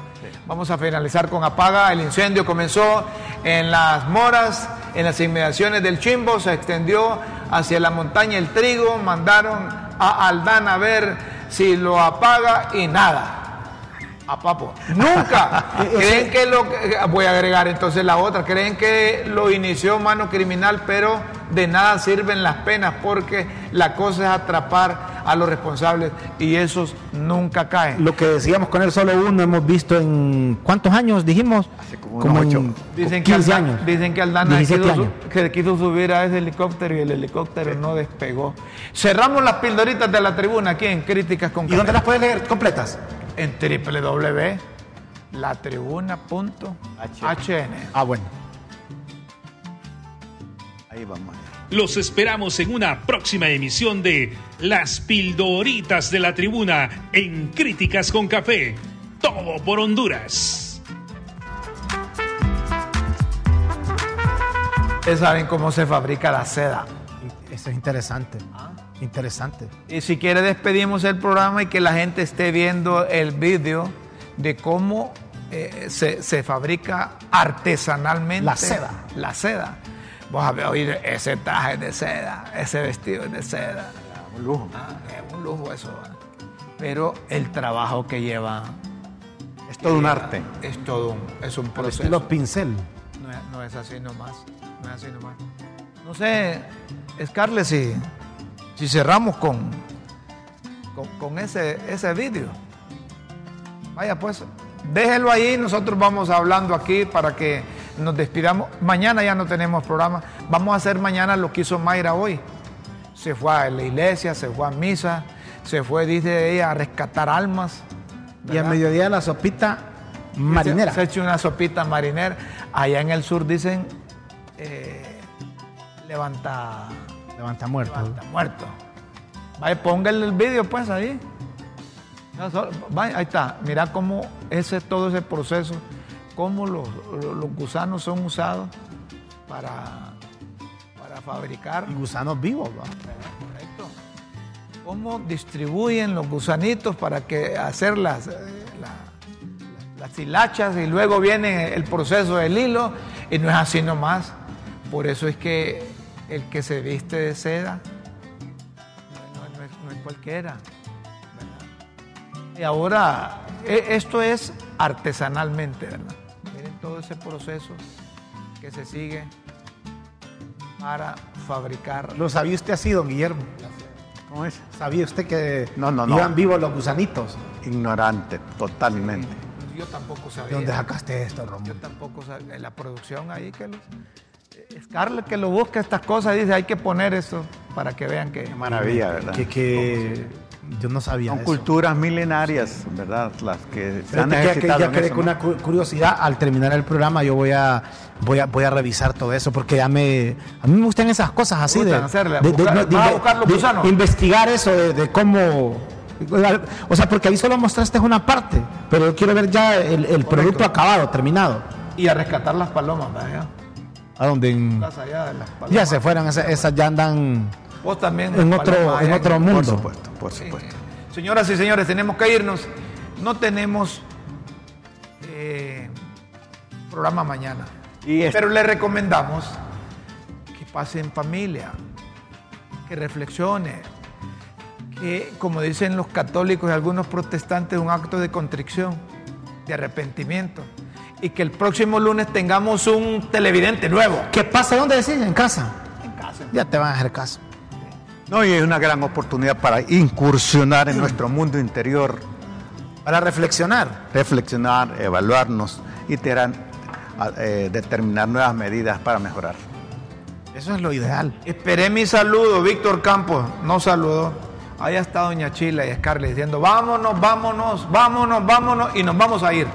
S1: Vamos a finalizar con apaga. El incendio comenzó en las moras, en las inmediaciones del Chimbo, se extendió hacia la montaña El Trigo, mandaron a Aldana a ver si lo apaga y nada. A papo. Nunca. Creen que lo voy a agregar entonces la otra. Creen que lo inició mano criminal, pero de nada sirven las penas porque la cosa es atrapar a los responsables y esos nunca caen.
S3: Lo que decíamos con él solo uno hemos visto en ¿cuántos años dijimos?
S2: Hace como unos ocho.
S3: en
S1: Dicen que,
S3: 15
S1: Aldana,
S3: años.
S1: dicen que Aldana
S3: 17
S1: quiso, que quiso subir a ese helicóptero y el helicóptero no despegó. Cerramos las pildoritas de la tribuna aquí en Críticas con
S3: ¿Y dónde las puedes leer completas?
S1: En www.latribuna.hn.
S3: Ah, bueno.
S2: Ahí vamos.
S4: Los esperamos en una próxima emisión de Las Pildoritas de la Tribuna en Críticas con Café. Todo por Honduras.
S1: Ustedes saben cómo se fabrica la seda.
S3: Eso es interesante. Interesante.
S1: Y si quiere despedimos el programa y que la gente esté viendo el vídeo de cómo eh, se, se fabrica artesanalmente
S3: La seda.
S1: La seda. Vos a ver, oír ese traje de seda, ese vestido de seda.
S2: Un lujo.
S1: Ah, es un lujo eso. ¿va? Pero el trabajo que lleva
S2: Es todo un arte.
S1: es todo un, es un proceso.
S3: estilo pincel.
S1: No es, no es así nomás. No es así nomás. No sé, Scarlett, si, si cerramos con, con, con ese, ese vídeo. Vaya pues, déjelo ahí, nosotros vamos hablando aquí para que nos despidamos. Mañana ya no tenemos programa. Vamos a hacer mañana lo que hizo Mayra hoy. Se fue a la iglesia, se fue a misa, se fue, dice ella, a rescatar almas.
S3: Y al mediodía la sopita marinera.
S1: Se, se echa una sopita marinera. Allá en el sur dicen eh, levanta,
S3: Levanta muerto.
S1: levanta muerto. Vaya, póngale el vídeo pues ahí. Vaya, ahí está. Mira cómo ese todo ese proceso, cómo los, gusanos son usados para, para fabricar.
S3: Y gusanos vivos, ¿va?
S1: Correcto. ¿Cómo distribuyen los gusanitos para que hacer las, eh, la- las hilachas y luego viene el proceso del hilo? Y no es así nomás. Por eso es que el que se viste de seda no, no- no es, no es cualquiera. ¿verdad? Y ahora, e- esto es artesanalmente, ¿verdad? Todo ese proceso que se sigue para fabricar
S3: ¿Lo sabía usted así, don Guillermo?
S2: ¿Cómo es?
S3: ¿Sabía usted que
S2: No, no, no.
S3: iban vivos los gusanitos?
S2: Ignorante, totalmente.
S1: Yo tampoco sabía.
S3: ¿De dónde sacaste esto,
S1: Yo
S3: Romulo?
S1: tampoco sabía. En la producción ahí que los. eh, Scarlett que lo busca estas cosas dice hay que poner esto para que vean que.
S2: Qué maravilla, ¿verdad?
S3: Que, que yo no sabía
S2: Son
S3: eso.
S2: culturas milenarias, ¿verdad? Las que se han
S3: ya
S2: en
S3: quedé
S2: eso,
S3: con
S2: ¿no?
S3: una cu- curiosidad. Al terminar el programa, yo voy a, voy a, voy a revisar todo eso porque ya me. A mí me gustan esas cosas así de.
S1: hacerle,
S3: de-
S1: buscar-
S3: de-. Investigar eso de, cómo. O sea, porque ahí solo mostraste una parte, pero yo quiero ver ya el, el producto acabado, terminado.
S1: Y a rescatar las palomas, ¿verdad?
S3: A donde en-
S1: Casa allá de las palomas.
S3: ya se fueron, esas, esas ya andan
S1: Vos también.
S3: en otro, en
S1: allá
S3: otro
S2: Por
S3: mundo.
S2: supuesto, por supuesto.
S1: Señoras y señores, tenemos que irnos. No tenemos eh, programa mañana.
S2: Y
S1: Pero le recomendamos que pase en familia, que reflexione, que como dicen los católicos y algunos protestantes, un acto de contrición, de arrepentimiento. Y que el próximo lunes tengamos un televidente nuevo.
S3: ¿Qué pasa? ¿Dónde decís? En casa.
S1: En casa.
S3: Ya te van a hacer caso.
S2: No, y es una gran oportunidad para incursionar en nuestro mundo interior,
S3: Para reflexionar.
S2: reflexionar, evaluarnos y eh, determinar nuevas medidas para mejorar.
S3: Eso es lo ideal.
S1: Esperé mi saludo, Víctor Campos no saludó. Allá está Doña Chila y Scarlett diciendo, vámonos, vámonos, vámonos, vámonos y nos vamos a ir.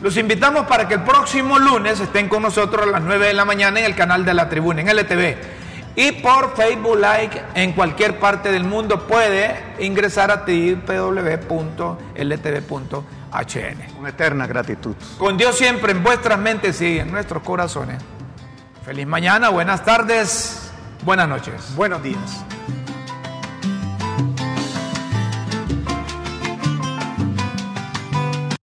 S1: Los invitamos para que el próximo lunes estén con nosotros a las 9 de la mañana en el canal de la tribuna, en LTV. Y por Facebook Like en cualquier parte del mundo puede ingresar a www.ltv.hn.
S2: Con eterna gratitud.
S1: Con Dios siempre en vuestras mentes y en nuestros corazones. Feliz mañana, buenas tardes, buenas noches.
S3: Buenos días.